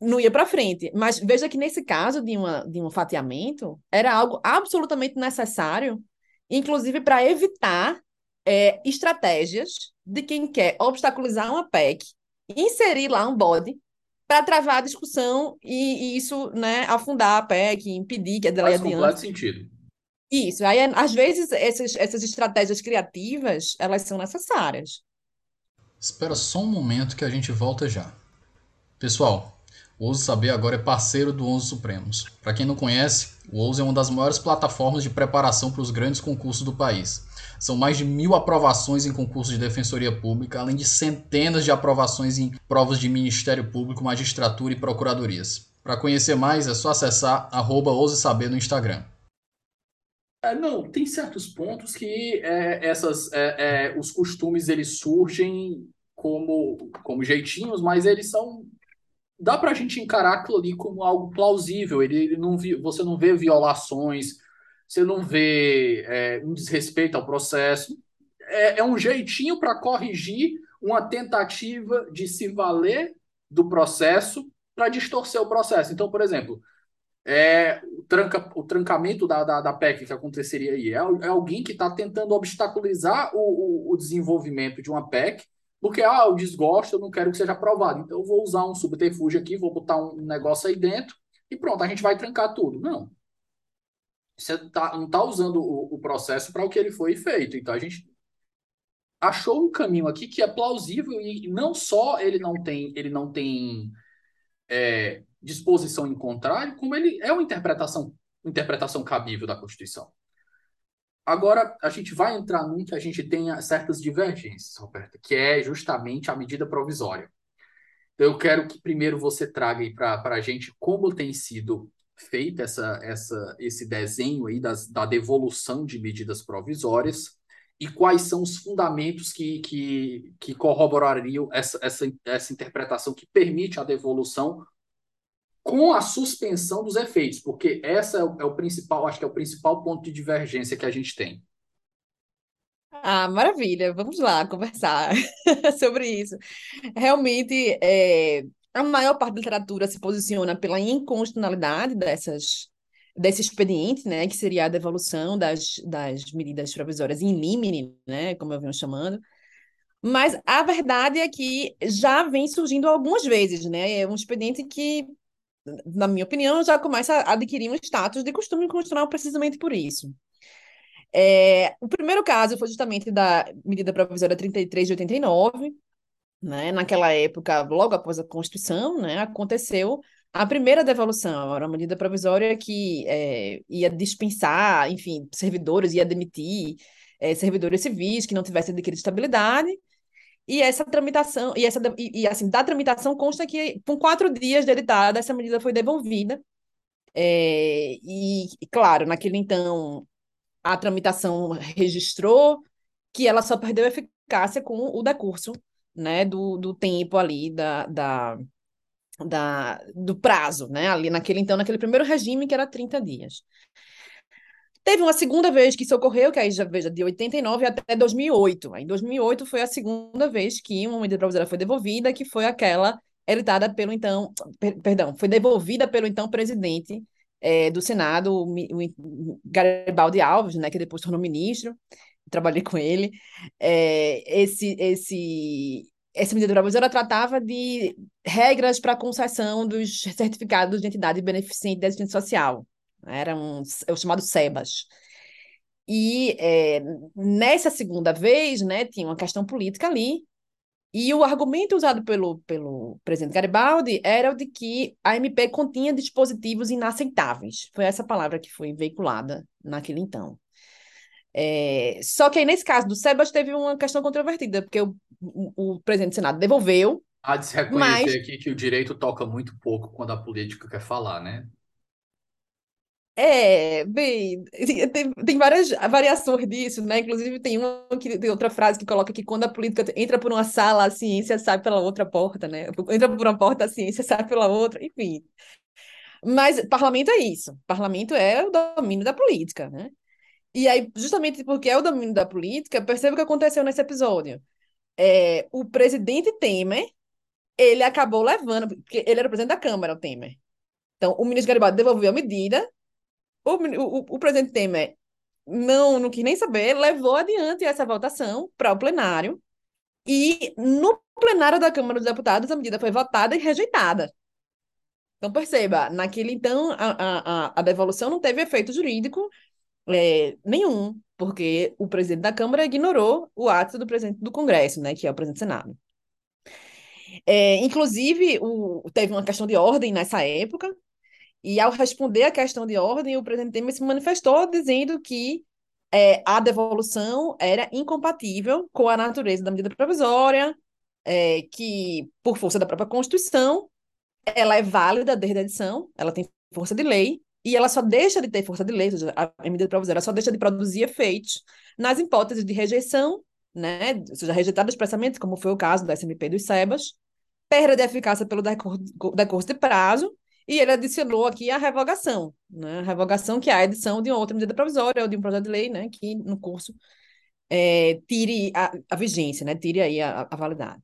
não ia para frente. Mas veja que nesse caso de, uma, de um fatiamento, era algo absolutamente necessário, inclusive para evitar é, estratégias de quem quer obstaculizar uma PEC, inserir lá um bode para travar a discussão e, e, isso, né, afundar a PEC, impedir que a dela Faz adiante. completo sentido. Isso. Aí, às vezes, essas, essas estratégias criativas, elas são necessárias. Espera só um momento que a gente volta já. Pessoal, o Ouso Saber agora é parceiro do Onze Supremos. Para quem não conhece, o Ouso é uma das maiores plataformas de preparação para os grandes concursos do país. São mais de mil aprovações em concursos de defensoria pública, além de centenas de aprovações em provas de Ministério Público, magistratura e procuradorias. Para conhecer mais, é só acessar arroba Saber no Instagram. É, não, tem certos pontos que é, essas, é, é, os costumes eles surgem como, como jeitinhos, mas eles são dá para a gente encarar aquilo ali como algo plausível. Ele, ele não você não vê violações, você não vê é, um desrespeito ao processo. É, é um jeitinho para corrigir uma tentativa de se valer do processo para distorcer o processo. Então, por exemplo, é, o, tranca, o trancamento da, da, da PEC que aconteceria aí é, é alguém que está tentando obstaculizar o, o, o, desenvolvimento de uma PEC, porque ah, eu desgosto, eu não quero que seja aprovado. Então, eu vou usar um subterfúgio aqui, vou botar um negócio aí dentro e pronto, a gente vai trancar tudo. Não. Você tá, não está usando o, o processo para o que ele foi feito. Então a gente achou um caminho aqui que é plausível e não só ele não tem, ele não tem é, disposição em contrário, como ele é uma interpretação, interpretação cabível da Constituição. Agora, a gente vai entrar num que a gente tenha certas divergências, Roberta, que é justamente a medida provisória. Então, eu quero que primeiro você traga aí para a gente como tem sido feito essa, essa, esse desenho aí das, da devolução de medidas provisórias e quais são os fundamentos que, que, que corroborariam essa, essa, essa interpretação que permite a devolução com a suspensão dos efeitos, porque essa é o, é o principal, acho que é o principal ponto de divergência que a gente tem. Ah, maravilha. Vamos lá conversar sobre isso. Realmente, é, a maior parte da literatura se posiciona pela inconstitucionalidade dessas, desse expediente, né, que seria a devolução das, das medidas provisórias in limine, né, como eu venho chamando. Mas a verdade é que já vem surgindo algumas vezes, né? É um expediente que, na minha opinião, já começa a adquirir um status de costume constitucional precisamente por isso. É, o primeiro caso foi justamente da medida provisória 33 de 89, né? Naquela época, logo após a Constituição, né, aconteceu a primeira devolução, era uma medida provisória que é, ia dispensar, enfim, servidores, ia demitir é, servidores civis que não tivessem adquirido estabilidade, e essa tramitação, e, essa, e, e, assim, da tramitação consta que, com quatro dias de editada, essa medida foi devolvida, é, e, claro, naquele então, a tramitação registrou que ela só perdeu eficácia com o decurso né, do, do tempo ali, da, da, da, do prazo, né, ali naquele, então, naquele primeiro regime, que era 30 dias. Teve uma segunda vez que isso ocorreu, que aí já veja, de 89 até 2008. Aí, em 2008 foi a segunda vez que uma medida provisória foi devolvida, que foi aquela editada pelo então, per, perdão, foi devolvida pelo então presidente é, do Senado, o, o Garibaldi Alves, né, que depois tornou ministro, trabalhei com ele, é, esse, esse, essa medida provisória tratava de regras para concessão dos certificados de entidade beneficente de assistência social. Era um, é o chamado SEBAS. E é, nessa segunda vez, né, tinha uma questão política ali, e o argumento usado pelo, pelo presidente Garibaldi era o de que a MP continha dispositivos inaceitáveis. Foi essa palavra que foi veiculada naquele então. É, só que aí, nesse caso do Sebas, teve uma questão controvertida, porque o, o, o presidente do Senado devolveu. Há de se reconhecer mas... aqui que o direito toca muito pouco quando a política quer falar, né? É, bem, tem, tem várias variações disso, né? Inclusive tem uma que tem outra frase que coloca que quando a política entra por uma sala, a ciência sai pela outra porta, né? Entra por uma porta, a ciência sai pela outra, enfim. Mas parlamento é isso. Parlamento é o domínio da política, né? E aí, justamente porque é o domínio da política, perceba o que aconteceu nesse episódio. É, o presidente Temer, ele acabou levando, porque ele era presidente da Câmara, o Temer. Então, o ministro Garibaldi devolveu a medida, o, o, o presidente Temer não, não quis nem saber, levou adiante essa votação para o plenário, e no plenário da Câmara dos Deputados, a medida foi votada e rejeitada. Então, perceba, naquele então, a, a, a devolução não teve efeito jurídico, é, nenhum, porque o presidente da Câmara ignorou o ato do presidente do Congresso, né, que é o presidente do Senado. É, inclusive, o, teve uma questão de ordem nessa época, e ao responder à questão de ordem, o presidente Temer se manifestou dizendo que é, a devolução era incompatível com a natureza da medida provisória, é, que, por força da própria Constituição, ela é válida desde a edição, ela tem força de lei, e ela só deixa de ter força de lei, a medida provisória só deixa de produzir efeitos nas hipóteses de rejeição, né, ou seja, rejeitadas expressamente, como foi o caso do SMP dos SEBAS, perda de eficácia pelo decurso de prazo, e ele adicionou aqui a revogação, né, a revogação que é a edição de outra medida provisória ou de um projeto de lei, né, que no curso é, tire a, a, vigência, né, tire aí a, a validade.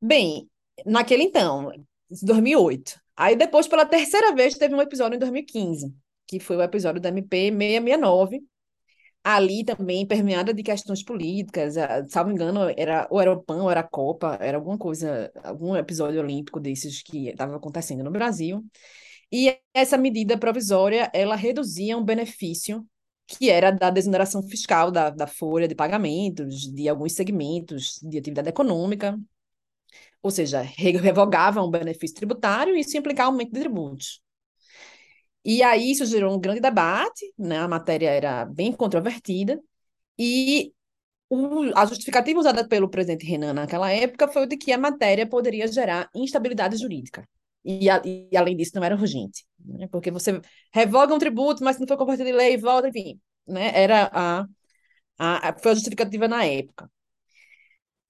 Bem, naquele então, 2008, Aí depois, pela terceira vez, teve um episódio em 2015, que foi o episódio da MP 669, ali também permeada de questões políticas, salvo engano, era, ou era o PAN, ou era a Copa, era alguma coisa, algum episódio olímpico desses que estava acontecendo no Brasil. E essa medida provisória, ela reduzia um benefício que era da desoneração fiscal da, da folha de pagamentos de alguns segmentos de atividade econômica, ou seja, revogava um benefício tributário e isso implicava aumento de tributos. E aí isso gerou um grande debate, né? A matéria era bem controvertida, e o, a justificativa usada pelo presidente Renan naquela época foi de que a matéria poderia gerar instabilidade jurídica. E, a, e além disso, não era urgente, né? porque você revoga um tributo, mas se não for convertido em lei, volta, enfim. Né? Era a, a, foi a justificativa na época.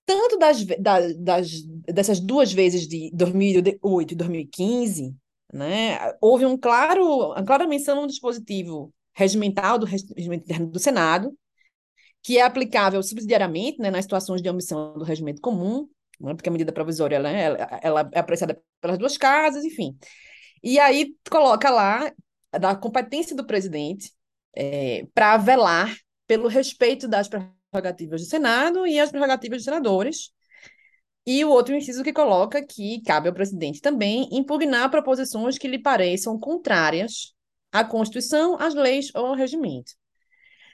Tanto das, das, das, dessas duas vezes de 2008 e 2015, né, houve um claro, uma clara menção no dispositivo regimental do regimento interno do Senado, que é aplicável subsidiariamente né, nas situações de omissão do regimento comum, né, porque a medida provisória né, ela, ela é apreciada pelas duas casas, enfim. E aí coloca lá da competência do presidente é, para velar pelo respeito das prerrogativas do Senado e as prerrogativas dos senadores. E o outro inciso que coloca que cabe ao presidente também impugnar proposições que lhe pareçam contrárias à Constituição, às leis ou ao regimento.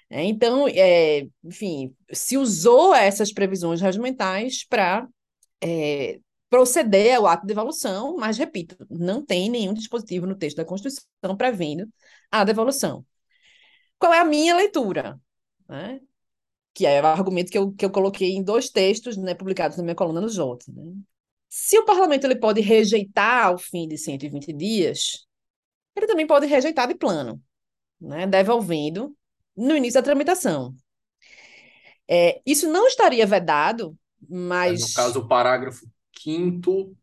É, então, é, enfim, se usou essas previsões regimentais para é, proceder ao ato de devolução, mas, repito, não tem nenhum dispositivo no texto da Constituição prevendo a devolução. Qual é a minha leitura? Né? Que é o argumento que eu, que eu coloquei em dois textos né, publicados na minha coluna no Jota. Né? Se o parlamento ele pode rejeitar ao fim de 120 dias, ele também pode rejeitar de plano, né, devolvendo no início da tramitação. É, isso não estaria vedado, mas. É, no caso, o parágrafo 5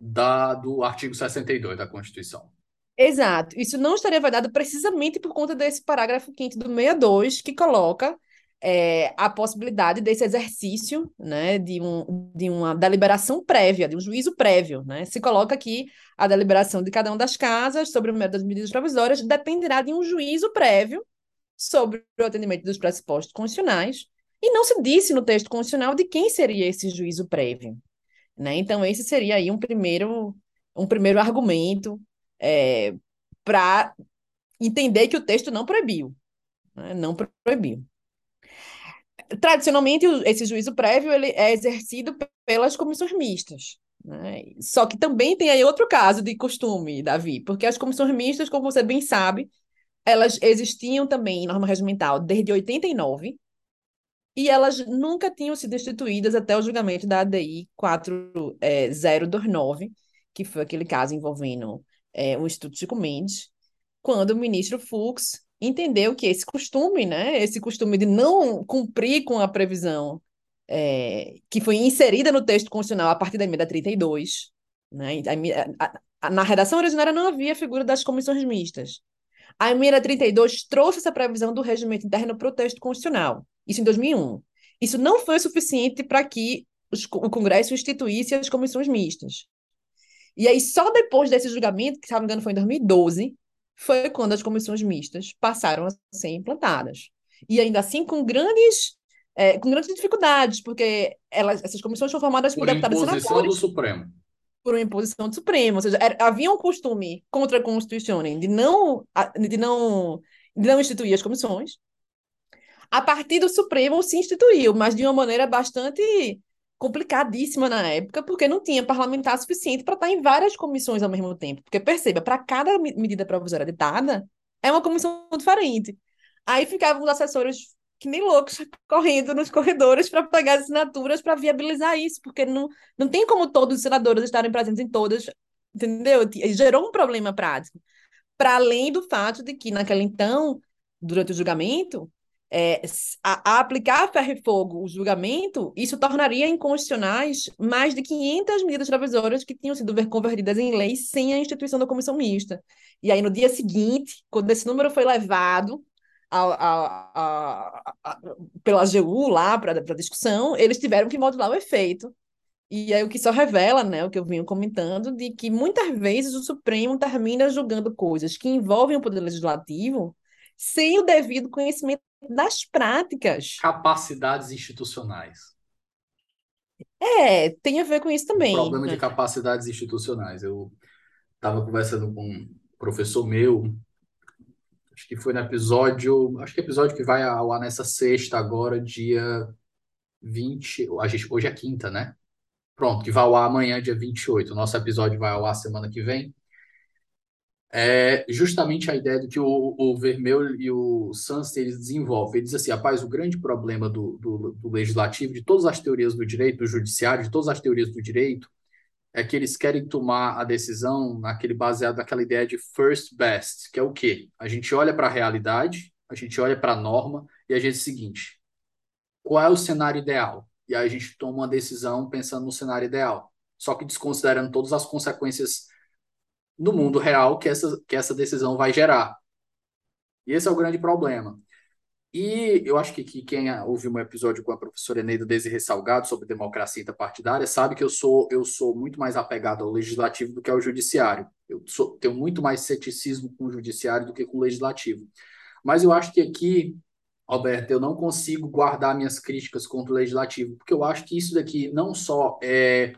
da, do artigo 62 da Constituição. Exato. Isso não estaria vedado precisamente por conta desse parágrafo 5 do 62, que coloca é, a possibilidade desse exercício né, de, um, de uma deliberação prévia, de um juízo prévio. Né? Se coloca aqui a deliberação de cada uma das casas sobre o mérito das medidas provisórias dependerá de um juízo prévio sobre o atendimento dos pressupostos constitucionais, e não se disse no texto constitucional de quem seria esse juízo prévio. Né? Então, esse seria aí um primeiro, um primeiro argumento é, para entender que o texto não proibiu. Né? Não proibiu. Tradicionalmente, esse juízo prévio ele é exercido pelas comissões mistas. Né? Só que também tem aí outro caso de costume, Davi, porque as comissões mistas, como você bem sabe, elas existiam também em norma regimental desde 89 e elas nunca tinham sido instituídas até o julgamento da ADI 4029, é, que foi aquele caso envolvendo é, o Instituto Chico Mendes, quando o ministro Fux entendeu que esse costume, né, esse costume de não cumprir com a previsão é, que foi inserida no texto constitucional a partir da emenda 32, né, a, a, na redação originária não havia a figura das comissões mistas. A emenda 32 trouxe essa previsão do regimento interno para o texto constitucional, isso em 2001. Isso não foi suficiente para que os, o Congresso instituísse as comissões mistas. E aí, só depois desse julgamento, que, se não me engano, foi em 2012, foi quando as comissões mistas passaram a ser implantadas. E ainda assim, com grandes, é, com grandes dificuldades, porque elas, essas comissões foram formadas por, por deputados senadores. do Supremo por uma imposição do Supremo, ou seja, era, havia um costume contra a Constituição de não, de não, de não instituir as comissões. A partir do Supremo se instituiu, mas de uma maneira bastante complicadíssima na época, porque não tinha parlamentar suficiente para estar em várias comissões ao mesmo tempo. Porque perceba, para cada medida provisória editada, é uma comissão diferente. Aí ficavam os assessores que nem loucos correndo nos corredores para pegar as assinaturas para viabilizar isso, porque não, não tem como todos os senadores estarem presentes em todas, entendeu? Gerou um problema prático. Para além do fato de que, naquele então, durante o julgamento, é, a, a, aplicar ferro e fogo o julgamento, isso tornaria inconstitucionais mais de 500 medidas provisórias que tinham sido convertidas em lei sem a instituição da comissão mista. E aí, no dia seguinte, quando esse número foi levado a, a, a, pela AGU lá para a discussão, eles tiveram que modular o efeito. E aí o que só revela, né, o que eu vinha comentando, de que muitas vezes o Supremo termina julgando coisas que envolvem o Poder Legislativo sem o devido conhecimento das práticas. Capacidades institucionais. É, tem a ver com isso também. O problema né? de capacidades institucionais. Eu estava conversando com um professor meu Acho que foi no episódio. Acho que é episódio que vai ao ar nessa sexta, agora, dia 20. A gente, hoje é quinta, né? Pronto, que vai ao ar amanhã, dia 28. O nosso episódio vai ao ar semana que vem. É justamente a ideia do que o, o e o Sunstein desenvolvem. Ele diz assim, rapaz, o grande problema do, do, do, legislativo, de todas as teorias do direito, do judiciário, de todas as teorias do direito, é que eles querem tomar a decisão naquele baseado naquela ideia de first best, que é o quê? A gente olha para a realidade, a gente olha para a norma e a gente diz o seguinte, qual é o cenário ideal? E aí a gente toma uma decisão pensando no cenário ideal, só que desconsiderando todas as consequências no mundo real que essa, que essa decisão vai gerar. E esse é o grande problema. E eu acho que, que quem ouviu um episódio com a professora Eneida Desirê Salgado sobre democracia interpartidária sabe que eu sou, eu sou muito mais apegado ao legislativo do que ao judiciário. Eu sou, tenho muito mais ceticismo com o judiciário do que com o legislativo. Mas eu acho que aqui, Alberto, eu não consigo guardar minhas críticas contra o legislativo, porque eu acho que isso daqui não só é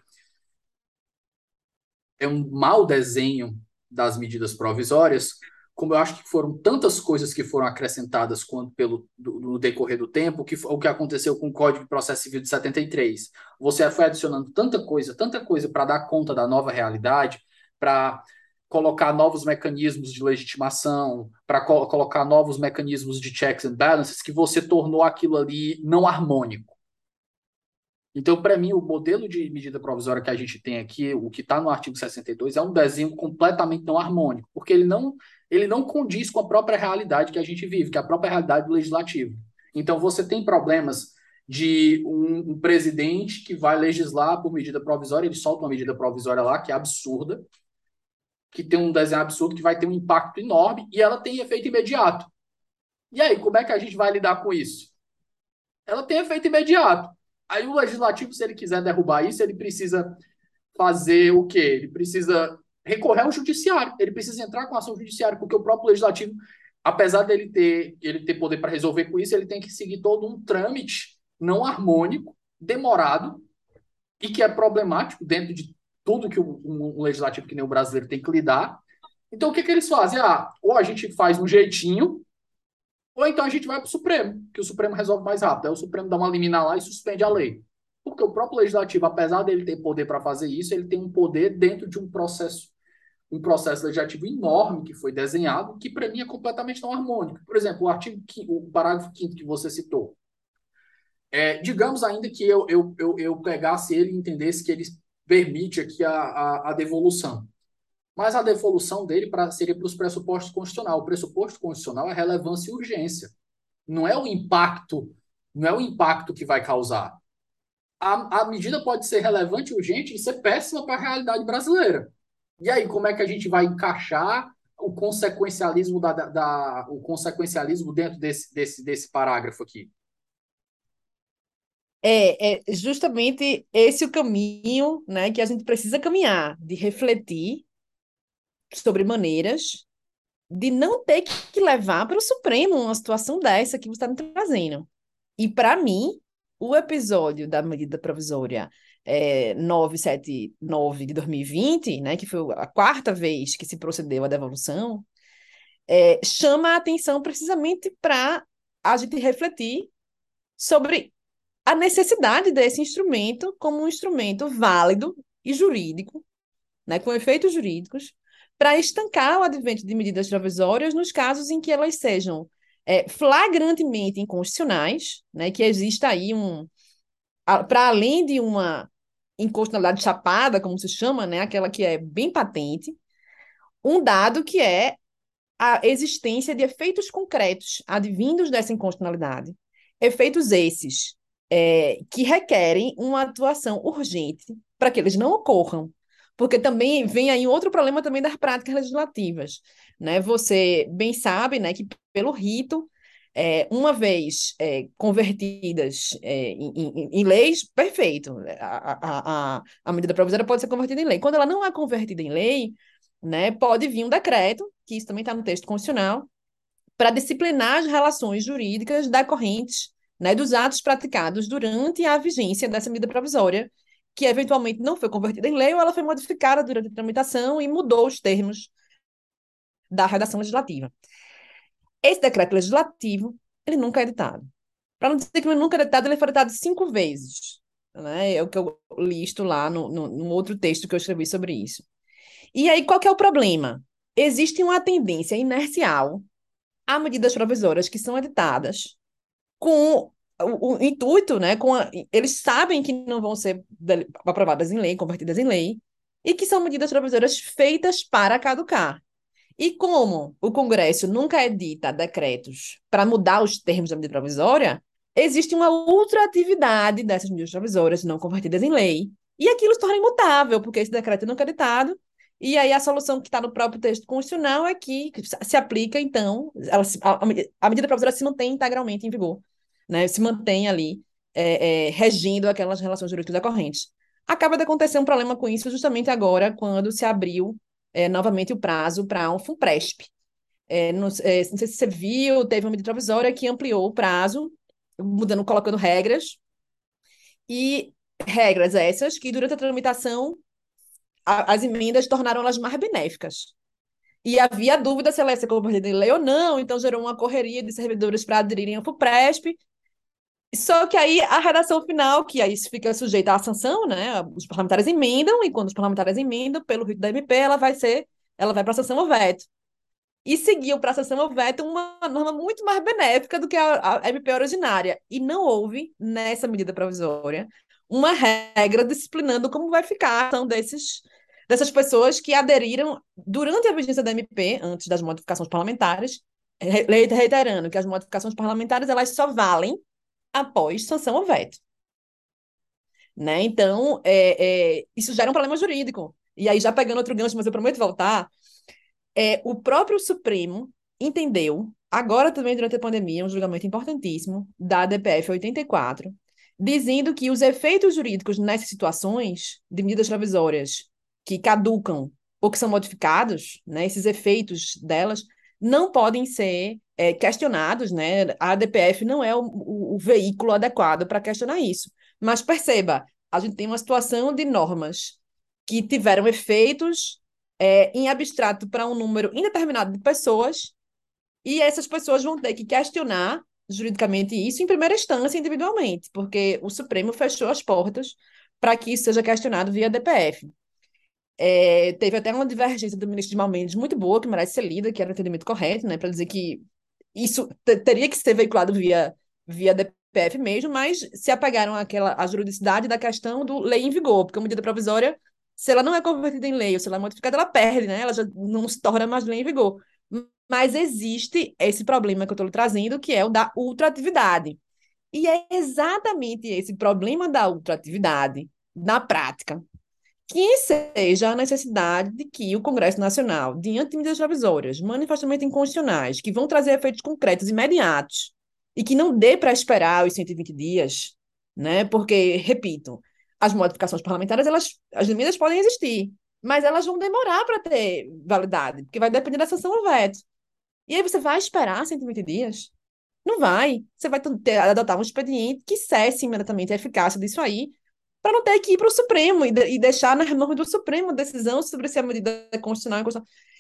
é um mau desenho das medidas provisórias, como eu acho que foram tantas coisas que foram acrescentadas quanto pelo do, no decorrer do tempo, que o que aconteceu com o Código de Processo Civil de 73. Você foi adicionando tanta coisa, tanta coisa para dar conta da nova realidade, para colocar novos mecanismos de legitimação, para co colocar novos mecanismos de checks and balances, que você tornou aquilo ali não harmônico. Então, para mim, o modelo de medida provisória que a gente tem aqui, o que está no artigo 62, é um desenho completamente não harmônico, porque ele não, ele não condiz com a própria realidade que a gente vive, que é a própria realidade do legislativo. Então, você tem problemas de um, um presidente que vai legislar por medida provisória, ele solta uma medida provisória lá, que é absurda, que tem um desenho absurdo, que vai ter um impacto enorme, e ela tem efeito imediato. E aí, como é que a gente vai lidar com isso? Ela tem efeito imediato. Aí o legislativo, se ele quiser derrubar isso, ele precisa fazer o quê? Ele precisa recorrer ao judiciário, ele precisa entrar com ação judiciária, porque o próprio legislativo, apesar dele ter, ele ter poder para resolver com isso, ele tem que seguir todo um trâmite não harmônico, demorado e que é problemático dentro de tudo que um, um legislativo que nem o brasileiro tem que lidar. Então, o que, que eles fazem? Ah, ou a gente faz um jeitinho, ou então a gente vai para o Supremo, que o Supremo resolve mais rápido. Aí o Supremo dá uma liminar lá e suspende a lei. Porque o próprio legislativo, apesar dele ter poder para fazer isso, ele tem um poder dentro de um processo, um processo legislativo enorme que foi desenhado, que para mim é completamente não harmônico. Por exemplo, o artigo o parágrafo 5 que você citou. É, digamos ainda que eu, eu, eu, eu pegasse ele e entendesse que ele permite aqui a, a, a devolução. Mas a devolução dele pra, seria para os pressupostos constitucionais. O pressuposto constitucional é relevância e urgência. Não é o impacto, não é o impacto que vai causar. A, a medida pode ser relevante e urgente e ser péssima para a realidade brasileira. E aí, como é que a gente vai encaixar o consequencialismo da, da, da o consequencialismo dentro desse, desse, desse parágrafo aqui? É, é justamente esse o caminho né, que a gente precisa caminhar, de refletir sobre maneiras de não ter que levar para o Supremo uma situação dessa que você está me trazendo. E, para mim, o episódio da medida provisória é, 979 de 2020, né, que foi a quarta vez que se procedeu à devolução, é, chama a atenção precisamente para a gente refletir sobre a necessidade desse instrumento como um instrumento válido e jurídico, né, com efeitos jurídicos, para estancar o advento de medidas provisórias nos casos em que elas sejam é, flagrantemente inconstitucionais, né, que exista aí um, para além de uma inconstitucionalidade chapada, como se chama, né, aquela que é bem patente, um dado que é a existência de efeitos concretos advindos dessa inconstitucionalidade, efeitos esses é, que requerem uma atuação urgente para que eles não ocorram, porque também vem aí outro problema também das práticas legislativas, né? Você bem sabe, né, que pelo rito, é, uma vez é, convertidas é, em, em, em, leis, perfeito, a, a, a, a medida provisória pode ser convertida em lei. Quando ela não é convertida em lei, né, pode vir um decreto, que isso também está no texto constitucional, para disciplinar as relações jurídicas decorrentes né, dos atos praticados durante a vigência dessa medida provisória, que eventualmente não foi convertida em lei ou ela foi modificada durante a tramitação e mudou os termos da redação legislativa. Esse decreto legislativo, ele nunca é editado. Para não dizer que ele nunca é editado, ele foi editado cinco vezes. Né? É o que eu listo lá no, no, no outro texto que eu escrevi sobre isso. E aí, qual é o problema? existe uma tendência inercial a medidas provisórias que são editadas com o, o intuito, né, com a, eles sabem que não vão ser aprovadas em lei, convertidas em lei, e que são medidas provisórias feitas para caducar. E como o Congresso nunca edita decretos para mudar os termos da medida provisória, existe uma ultraatividade dessas medidas provisórias não convertidas em lei, e aquilo se torna imutável, porque esse decreto nunca é editado, e aí a solução que está no próprio texto constitucional é que se aplica, então, ela, a, a medida provisória se mantém integralmente em vigor, né? se mantém ali é, é, regindo aquelas relações jurídicas decorrentes. Acaba de acontecer um problema com isso justamente agora, quando se abriu é, novamente o prazo para um FUNPRESP. É, não, é, não, sei se você viu, teve uma medida provisória que ampliou o prazo, mudando, colocando regras, e regras essas que, durante a tramitação, a, as emendas tornaram elas mais benéficas. E havia dúvida se ela ia ser convertida em lei ou não, então gerou uma correria de servidores para aderirem ao FUPRESP, só que aí a redação final, que aí fica sujeita à sanção, né? Os parlamentares emendam, e quando os parlamentares emendam, pelo rito da MP, ela vai ser, ela vai para a sanção ou veto. E seguiu para a sanção ou veto uma norma muito mais benéfica do que a, a MP originária. E não houve, nessa medida provisória, uma regra disciplinando como vai ficar a ação desses, dessas pessoas que aderiram durante a vigência da MP, antes das modificações parlamentares, reiterando que as modificações parlamentares elas só valem após sanção ou veto. Né? Então, é, é, isso gera um problema jurídico. E aí, já pegando outro gancho, mas eu prometo voltar, é, o próprio Supremo entendeu, agora também durante a pandemia, um julgamento importantíssimo, da DPF 84, dizendo que os efeitos jurídicos nessas situações de medidas provisórias que caducam ou que são modificados, né, esses efeitos delas, não podem ser é, questionados, né? A ADPF não é o, o, o veículo adequado para questionar isso. Mas perceba, a gente tem uma situação de normas que tiveram efeitos é, em abstrato para um número indeterminado de pessoas, e essas pessoas vão ter que questionar juridicamente isso em primeira instância, individualmente, porque o Supremo fechou as portas para que isso seja questionado via DPF. É, teve até uma divergência do ministro de Malmendes muito boa, que merece ser lida, que era o entendimento correto, né, para dizer que isso teria que ser veiculado via, via DPF mesmo, mas se apegaram àquela, à juridicidade da questão do lei em vigor, porque a medida provisória, se ela não é convertida em lei ou se ela é modificada, ela perde, né? Ela já não se torna mais lei em vigor. Mas existe esse problema que eu estou trazendo, que é o da ultratividade. E é exatamente esse problema da ultratividade, na prática, que seja a necessidade de que o Congresso Nacional, diante de medidas provisórias manifestamente inconstitucionais, que vão trazer efeitos concretos imediatos, e que não dê para esperar os 120 dias, né? Porque, repito, as modificações parlamentares, elas, as emendas podem existir, mas elas vão demorar para ter validade, porque vai depender da sanção ou veto. E aí você vai esperar 120 dias? Não vai. Você vai ter, adotar um expediente que cesse imediatamente a eficácia disso aí, para não ter que ir para o Supremo e, de, e deixar na norma do Supremo a decisão sobre se a medida é constitucional.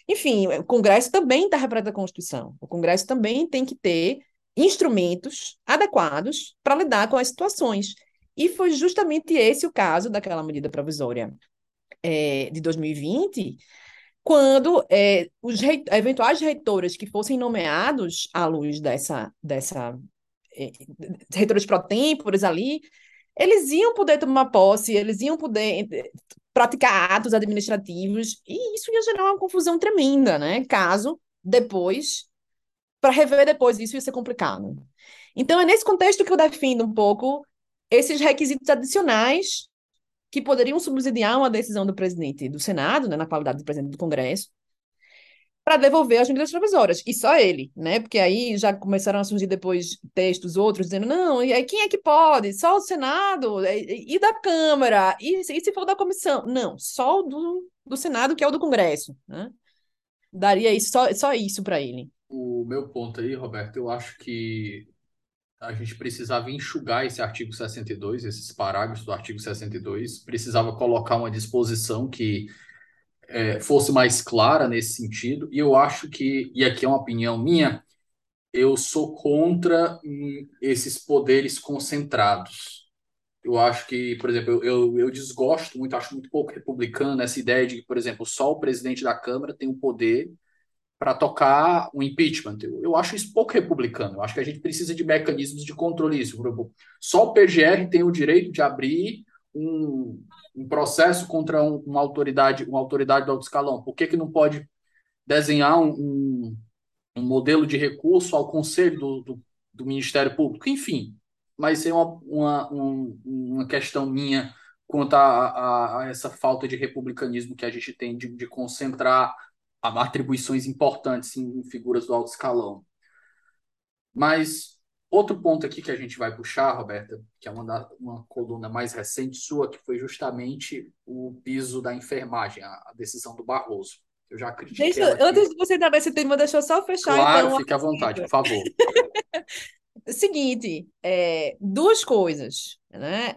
Enfim, o Congresso também interpreta a Constituição. O Congresso também tem que ter instrumentos adequados para lidar com as situações. E foi justamente esse o caso daquela medida provisória é, de 2020, quando é, os eventuais reitores que fossem nomeados à luz dessa, dessa é, reitores pro tempore ali, eles iam poder tomar posse, eles iam poder eh, praticar atos administrativos, e isso ia gerar uma confusão tremenda, né? Caso depois, para rever depois isso ia ser complicado. Então, é nesse contexto que eu defendo um pouco esses requisitos adicionais que poderiam subsidiar uma decisão do presidente do Senado, né, na qualidade de presidente do Congresso, para devolver as medidas provisórias, e só ele, né? Porque aí já começaram a surgir depois textos outros dizendo, não, e aí quem é que pode? Só o Senado e, e da Câmara, e, e, se for da comissão? Não, só o do, do Senado, que é o do Congresso, né? Daria isso, só, só isso para ele. O meu ponto aí, Roberto, eu acho que a gente precisava enxugar esse artigo 62, esses parágrafos do artigo 62, precisava colocar uma disposição que é, fosse mais clara nesse sentido. E eu acho que, e aqui é uma opinião minha, eu sou contra hum, esses poderes concentrados. Eu acho que, por exemplo, eu, eu, eu, desgosto muito, acho muito pouco republicano essa ideia de que, por exemplo, só o presidente da Câmara tem o poder para tocar o impeachment. Eu, eu, acho isso pouco republicano. Eu acho que a gente precisa de mecanismos de controle isso. Só o PGR tem o direito de abrir um, um processo contra um, uma autoridade, uma autoridade do alto escalão. Por que, que não pode desenhar um, um, um modelo de recurso ao conselho do, do, do Ministério Público? Enfim, mas é uma, uma, uma questão minha quanto a, a, a, essa falta de republicanismo que a gente tem de, de concentrar atribuições importantes em, em figuras do alto escalão. Mas outro ponto aqui que a gente vai puxar, Roberta, que é uma, da, uma coluna mais recente sua, que foi justamente o piso da enfermagem, a, a decisão do Barroso. Eu já acredito. Deixa, antes de você entrar nesse tema, deixa eu só fechar. Claro, então, fique à vontade, por favor. Seguinte, é, duas coisas, né?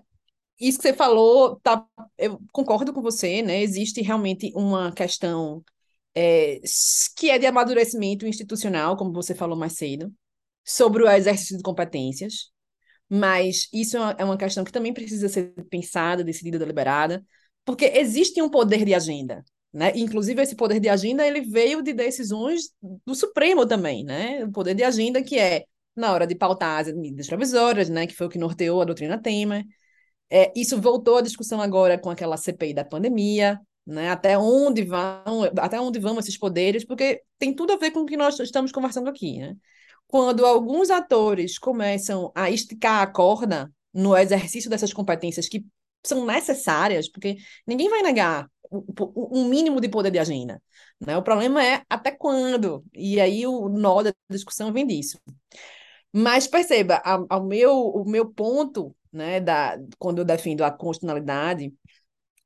Isso que você falou, tá, eu concordo com você, né? Existe realmente uma questão é, que é de amadurecimento institucional, como você falou mais cedo, sobre o exercício de competências, mas isso é uma questão que também precisa ser pensada, decidida, deliberada, porque existe um poder de agenda, né? Inclusive esse poder de agenda ele veio de decisões do Supremo também, né? O poder de agenda que é na hora de pautar as medidas provisórias, né? Que foi o que norteou a doutrina Temer. É, isso voltou à discussão agora com aquela CPI da pandemia, né? Até onde vão, até onde vão esses poderes? Porque tem tudo a ver com o que nós estamos conversando aqui, né? Quando alguns atores começam a esticar a corda no exercício dessas competências que são necessárias, porque ninguém vai negar um mínimo de poder de agenda. Né? O problema é até quando. E aí o nó da discussão vem disso. Mas perceba, ao meu, o meu ponto, né, da, quando eu defendo a constitucionalidade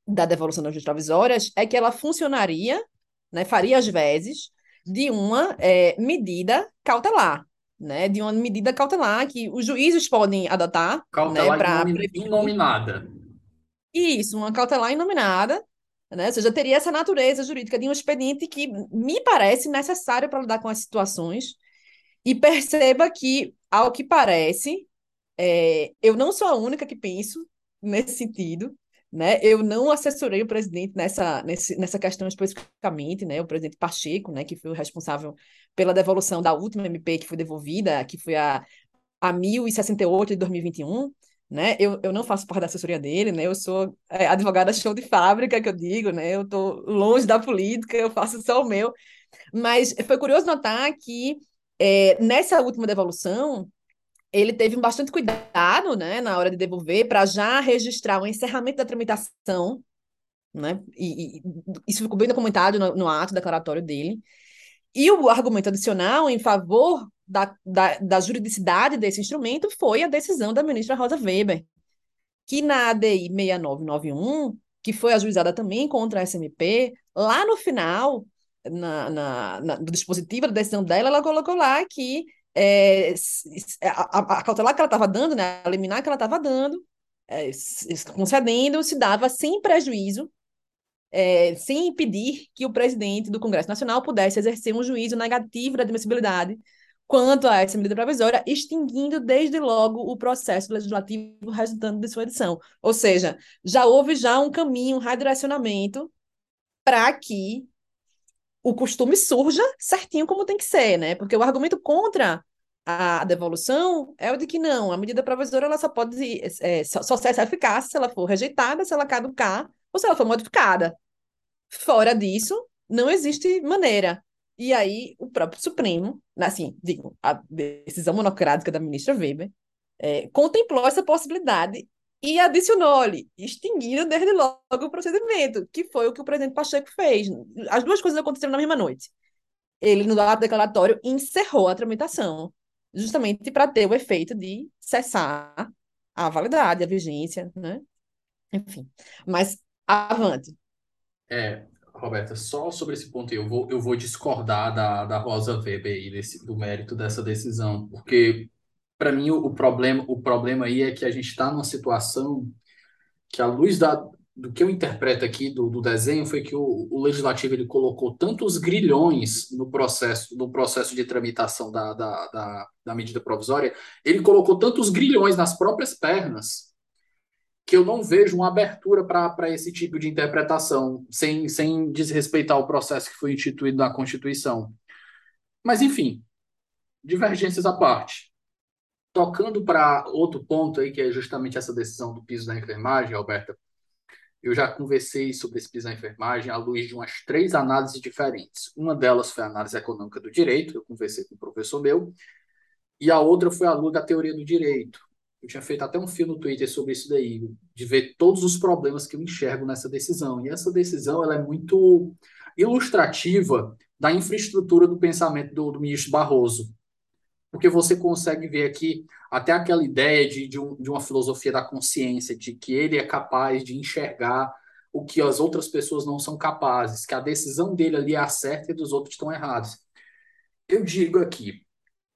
da devolução das provisórias, é que ela funcionaria, né, faria as vezes de uma é, medida cautelar, né, de uma medida cautelar que os juízes podem adotar, né, cautelar né, para inominada. Isso, uma cautelar inominada, né? Ou seja, teria essa natureza jurídica de um expediente que me parece necessário para lidar com as situações. E perceba que, ao que parece, é, eu não sou a única que penso nesse sentido. Né? Eu não assessorei o presidente nessa, nesse, nessa questão especificamente, né? O presidente Pacheco, né? Que foi o responsável pela devolução da última MP que foi devolvida, que foi a, a 1068 de 2021 né? Eu, eu não faço parte da assessoria dele, né? Eu sou é, advogada show de fábrica, que eu digo, né? Eu estou longe da política, eu faço só o meu. Mas foi curioso notar que é, nessa última devolução, ele teve bastante cuidado, né, na hora de devolver, para já registrar o encerramento da tramitação, né? E, e isso ficou bem documentado no, no ato declaratório dele. E o argumento adicional em favor da, da, da juridicidade desse instrumento foi a decisão da ministra Rosa Weber, que na ADI 6991, que foi ajuizada também contra a SMP, lá no final na, na, na, do dispositivo da decisão dela, ela colocou lá que é, a, a, cautelar que ela estava dando, né, a liminar que ela estava dando, é, concedendo, se dava sem prejuízo é, sem impedir que o presidente do Congresso Nacional pudesse exercer um juízo negativo da admissibilidade quanto a essa medida provisória, extinguindo desde logo o processo legislativo resultante de sua edição. Ou seja, já houve já um caminho, um redirecionamento para que o costume surja certinho como tem que ser, né? Porque o argumento contra a devolução é o de que não, a medida provisória ela só pode é, só, só ser eficaz se ela for rejeitada, se ela caducar ou se ela for modificada. Fora disso, não existe maneira. E aí, o próprio Supremo, assim, digo, a decisão monocrática da ministra Weber, é, contemplou essa possibilidade e adicionou-lhe, extinguindo desde logo o procedimento, que foi o que o presidente Pacheco fez. As duas coisas aconteceram na mesma noite. Ele, no ato declaratório, encerrou a tramitação, justamente para ter o efeito de cessar a validade, a vigência, né? Enfim, mas avante. É, Roberta, só sobre esse ponto eu vou, eu vou discordar da, da Rosa Weber aí, desse, do mérito dessa decisão, porque para mim o, o, problema, o problema aí é que a gente está numa situação que, à luz da, do que eu interpreto aqui do, do desenho, foi que o, o legislativo ele colocou tantos grilhões no processo, no processo de tramitação da, da, da, da medida provisória, ele colocou tantos grilhões nas próprias pernas que eu não vejo uma abertura para esse tipo de interpretação, sem, sem desrespeitar o processo que foi instituído na Constituição. Mas, enfim, divergências à parte. Tocando para outro ponto aí, que é justamente essa decisão do piso da enfermagem, Alberta, eu já conversei sobre esse piso da enfermagem à luz de umas três análises diferentes. Uma delas foi a análise econômica do direito, eu conversei com o professor meu, e a outra foi a luz da teoria do direito. Eu tinha feito até um filme no Twitter sobre isso daí, de ver todos os problemas que eu enxergo nessa decisão. E essa decisão ela é muito ilustrativa da infraestrutura do pensamento do, do ministro Barroso porque você consegue ver aqui até aquela ideia de, de, um, de, uma filosofia da consciência, de que ele é capaz de enxergar o que as outras pessoas não são capazes, que a decisão dele ali é a certa e dos outros estão errados. Eu digo aqui,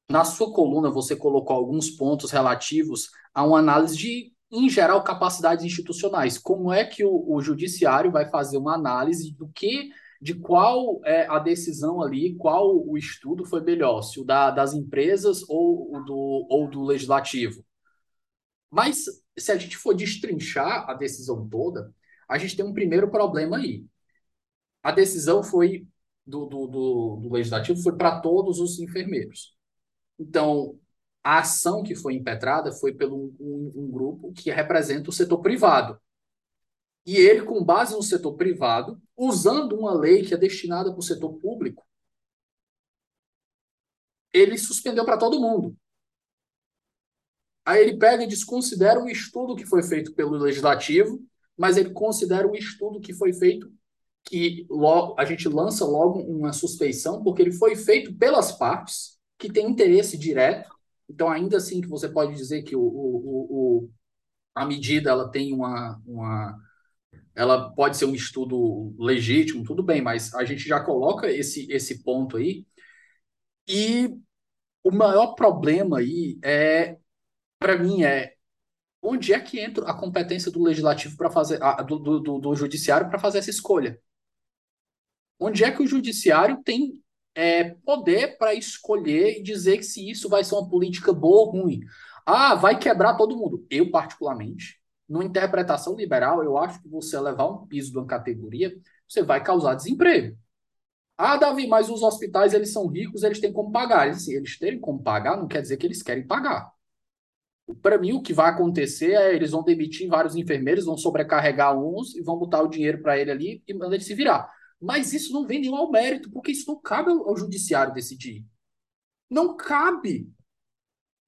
na sua coluna você colocou alguns pontos relativos a uma análise de, em geral, capacidades institucionais. Como é que o, o judiciário vai fazer uma análise do que de qual é a decisão ali, qual o estudo foi melhor, se o da, das empresas ou do, ou do legislativo. Mas se a gente for destrinchar a decisão toda, a gente tem um primeiro problema aí. A decisão foi do, do, do, do legislativo foi para todos os enfermeiros. Então, a ação que foi impetrada foi pelo um, um grupo que representa o setor privado. E ele, com base no setor privado, usando uma lei que é destinada para o setor público, ele suspendeu para todo mundo. Aí ele pega e desconsidera um estudo que foi feito pelo legislativo, mas ele considera um estudo que foi feito que logo, a gente lança logo uma suspeição, porque ele foi feito pelas partes que têm interesse direto. Então, ainda assim que você pode dizer que o, o, o, a medida ela tem uma, uma ela pode ser um estudo legítimo, tudo bem, mas a gente já coloca esse, esse ponto aí. E o maior problema aí é, para mim, é onde é que entra a competência do legislativo para fazer, a, do, do, do judiciário para fazer essa escolha? Onde é que o judiciário tem é, poder para escolher e dizer que se isso vai ser uma política boa ou ruim? Ah, vai quebrar todo mundo. Eu, particularmente, numa interpretação liberal, eu acho que você levar um piso de uma categoria, você vai causar desemprego. Ah, Davi, mas os hospitais eles são ricos, eles têm como pagar. Eles, eles terem como pagar não quer dizer que eles querem pagar. Para mim, o que vai acontecer é eles vão demitir vários enfermeiros, vão sobrecarregar uns e vão botar o dinheiro para ele ali e mandar ele se virar. Mas isso não vem nenhum ao mérito, porque isso não cabe ao, judiciário decidir. Não cabe.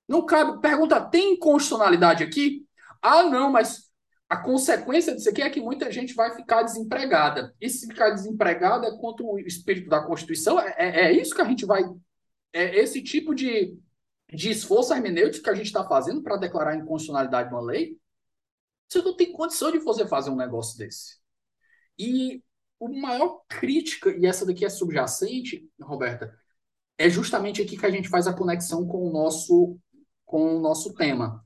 Não cabe. Pergunta: tem inconstitucionalidade aqui? Ah, não, mas a consequência disso aqui é que muita gente vai ficar desempregada. E se ficar desempregada é contra o espírito da Constituição? É, é, é isso que a gente vai. É esse tipo de, de esforço hermenêutico que a gente está fazendo para declarar a inconstitucionalidade de uma lei? Você não tem condição de você fazer um negócio desse. E o maior crítica, e essa daqui é subjacente, Roberta, é justamente aqui que a gente faz a conexão com o nosso, com o nosso tema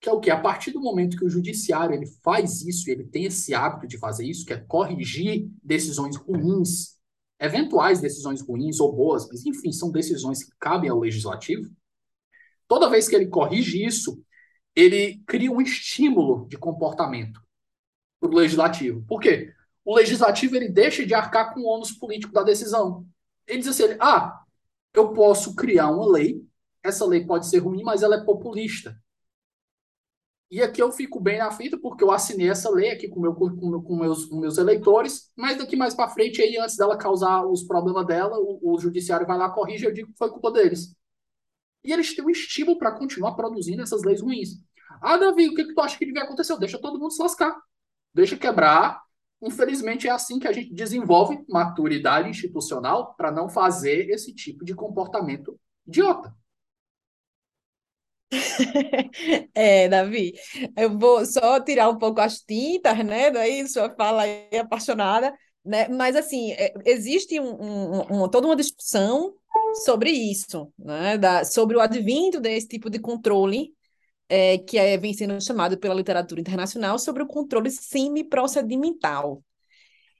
que é o que? A partir do momento que o judiciário ele faz isso, ele tem esse hábito de fazer isso, que é corrigir decisões ruins, eventuais decisões ruins ou boas, mas enfim, são decisões que cabem ao legislativo. Toda vez que ele corrige isso, ele cria um estímulo de comportamento para o legislativo. Por quê? O legislativo ele deixa de arcar com o ônus político da decisão. Ele diz assim: ah, eu posso criar uma lei, essa lei pode ser ruim, mas ela é populista. E aqui eu fico bem na fita, porque eu assinei essa lei aqui com, meu, com, com meus, com meus eleitores, mas daqui mais para frente, aí, antes dela causar os problemas dela, o, o judiciário vai lá, corrige, eu digo que foi culpa deles. E eles têm um estímulo para continuar produzindo essas leis ruins. Ah, Davi, o que, que tu acha que devia acontecer? Deixa todo mundo se lascar. Deixa quebrar. Infelizmente, é assim que a gente desenvolve maturidade institucional para não fazer esse tipo de comportamento idiota. É, Davi, eu vou só tirar um pouco as tintas, né? Daí sua fala aí apaixonada, né? Mas assim, é, existe um, um, um, toda uma discussão sobre isso, né? Da, sobre o advento desse tipo de controle é, que é, vem sendo chamado pela literatura internacional sobre o controle semi-procedimental.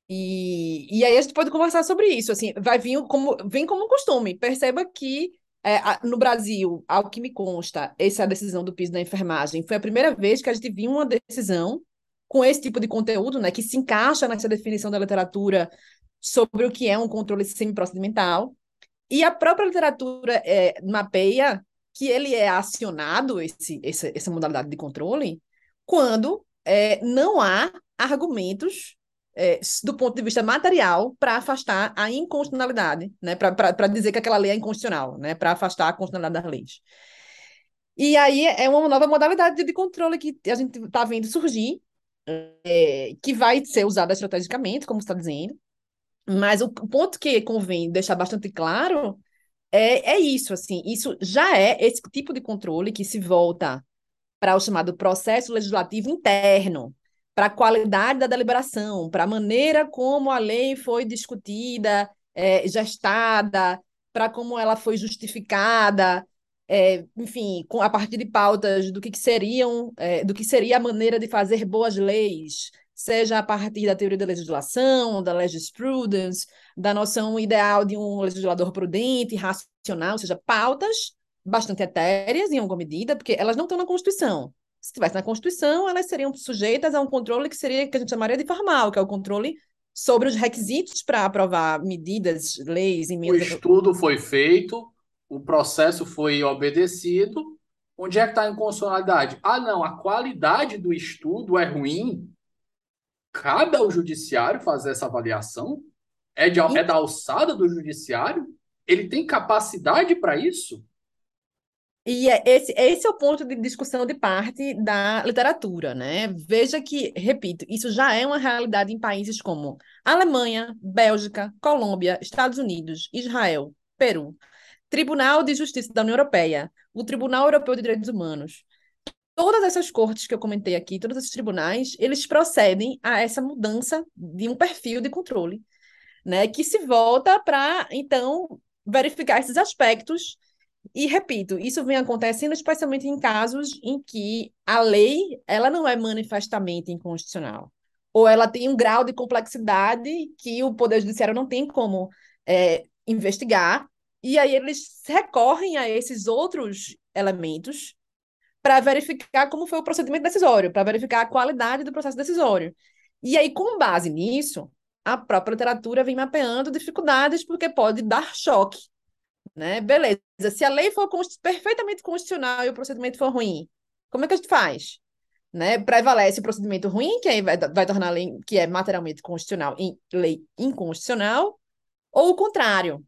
E, e aí a gente pode conversar sobre isso, assim, vai vir como, vem como costume, perceba que é, no Brasil, ao que me consta, essa decisão do piso da enfermagem foi a primeira vez que a gente viu uma decisão com esse tipo de conteúdo, né, que se encaixa nessa definição da literatura sobre o que é um controle semi-procedimental. E a própria literatura é, mapeia que ele é acionado, esse, essa, essa modalidade de controle, quando é, não há argumentos é, do ponto de vista material para afastar a inconstitucionalidade, né? para dizer que aquela lei é inconstitucional, né? para afastar a constitucionalidade das leis. E aí é uma nova modalidade de controle que a gente está vendo surgir, é, que vai ser usada estrategicamente, como está dizendo, mas o ponto que convém deixar bastante claro é, é isso, assim, isso já é esse tipo de controle que se volta para o chamado processo legislativo interno, para a qualidade da deliberação, para a maneira como a lei foi discutida, é, gestada, para como ela foi justificada, é, enfim, com, a partir de pautas do que, que seriam, é, do que seria a maneira de fazer boas leis, seja a partir da teoria da legislação, da legisprudence, da noção ideal de um legislador prudente, racional, ou seja, pautas bastante etéreas em alguma medida, porque elas não estão na Constituição. Se estivesse na Constituição, elas seriam sujeitas a um controle que seria que a gente chamaria de formal, que é o controle sobre os requisitos para aprovar medidas, leis, emendas. O estudo foi feito, o processo foi obedecido. Onde é que está a inconstitucionalidade? Ah, não, a qualidade do estudo é ruim. Cabe ao judiciário fazer essa avaliação? É, de, é da alçada do judiciário? Ele tem capacidade para isso? E é esse, esse é o ponto de discussão de parte da literatura, né? Veja que, repito, isso já é uma realidade em países como Alemanha, Bélgica, Colômbia, Estados Unidos, Israel, Peru, Tribunal de Justiça da União Europeia, o Tribunal Europeu de Direitos Humanos. Todas essas cortes que eu comentei aqui, todos esses tribunais, eles procedem a essa mudança de um perfil de controle, né? Que se volta para, então, verificar esses aspectos e repito, isso vem acontecendo especialmente em casos em que a lei ela não é manifestamente inconstitucional, ou ela tem um grau de complexidade que o Poder Judiciário não tem como é, investigar, e aí eles recorrem a esses outros elementos para verificar como foi o procedimento decisório, para verificar a qualidade do processo decisório. E aí, com base nisso, a própria literatura vem mapeando dificuldades, porque pode dar choque né? Beleza. Se a lei for perfeitamente constitucional e o procedimento for ruim, como é que a gente faz? Né? Prevalece o procedimento ruim, que aí vai, vai tornar a lei que é materialmente constitucional em lei inconstitucional, ou o contrário.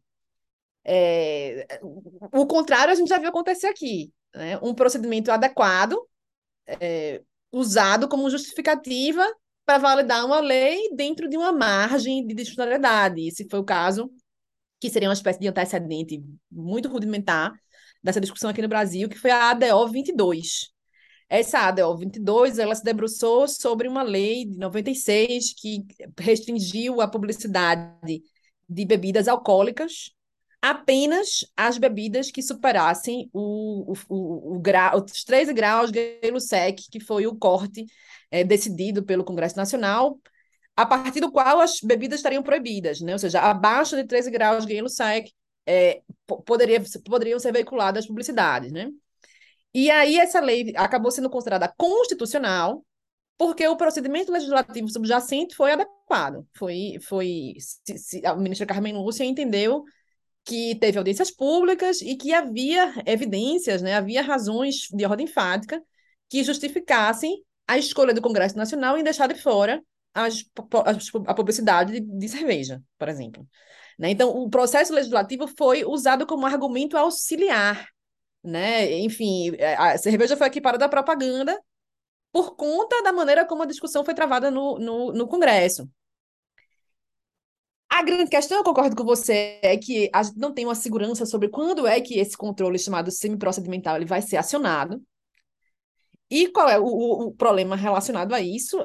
É, o contrário a gente já viu acontecer aqui. Né? Um procedimento adequado, é, usado como justificativa para validar uma lei dentro de uma margem de disfuncionalidade. Esse foi o caso que seria uma espécie de antecedente muito rudimentar dessa discussão aqui no Brasil, que foi a ADO 22. Essa ADO 22, ela se debruçou sobre uma lei de 96 que restringiu a publicidade de bebidas alcoólicas apenas as bebidas que superassem o, o, o, o os 13 graus de sec, que foi o corte é, decidido pelo Congresso Nacional a partir do qual as bebidas estariam proibidas, né? Ou seja, abaixo de 13 graus de sec é, poderia, poderiam ser veiculadas publicidades, né? E aí essa lei acabou sendo considerada constitucional porque o procedimento legislativo subjacente foi adequado. Foi, foi se, se, a ministra Carmen Lúcia entendeu que teve audiências públicas e que havia evidências, né, havia razões de ordem fática que justificassem a escolha do Congresso Nacional em deixar de fora as, a publicidade de, de cerveja, por exemplo. Né? Então, o processo legislativo foi usado como argumento auxiliar. Né? Enfim, é, a cerveja foi equiparada à propaganda por conta da maneira como a discussão foi travada no, no, no Congresso. A grande questão, eu concordo com você, é que a gente não tem uma segurança sobre quando é que esse controle chamado semiprocedimental ele vai ser acionado. E qual é o, o, problema relacionado a isso?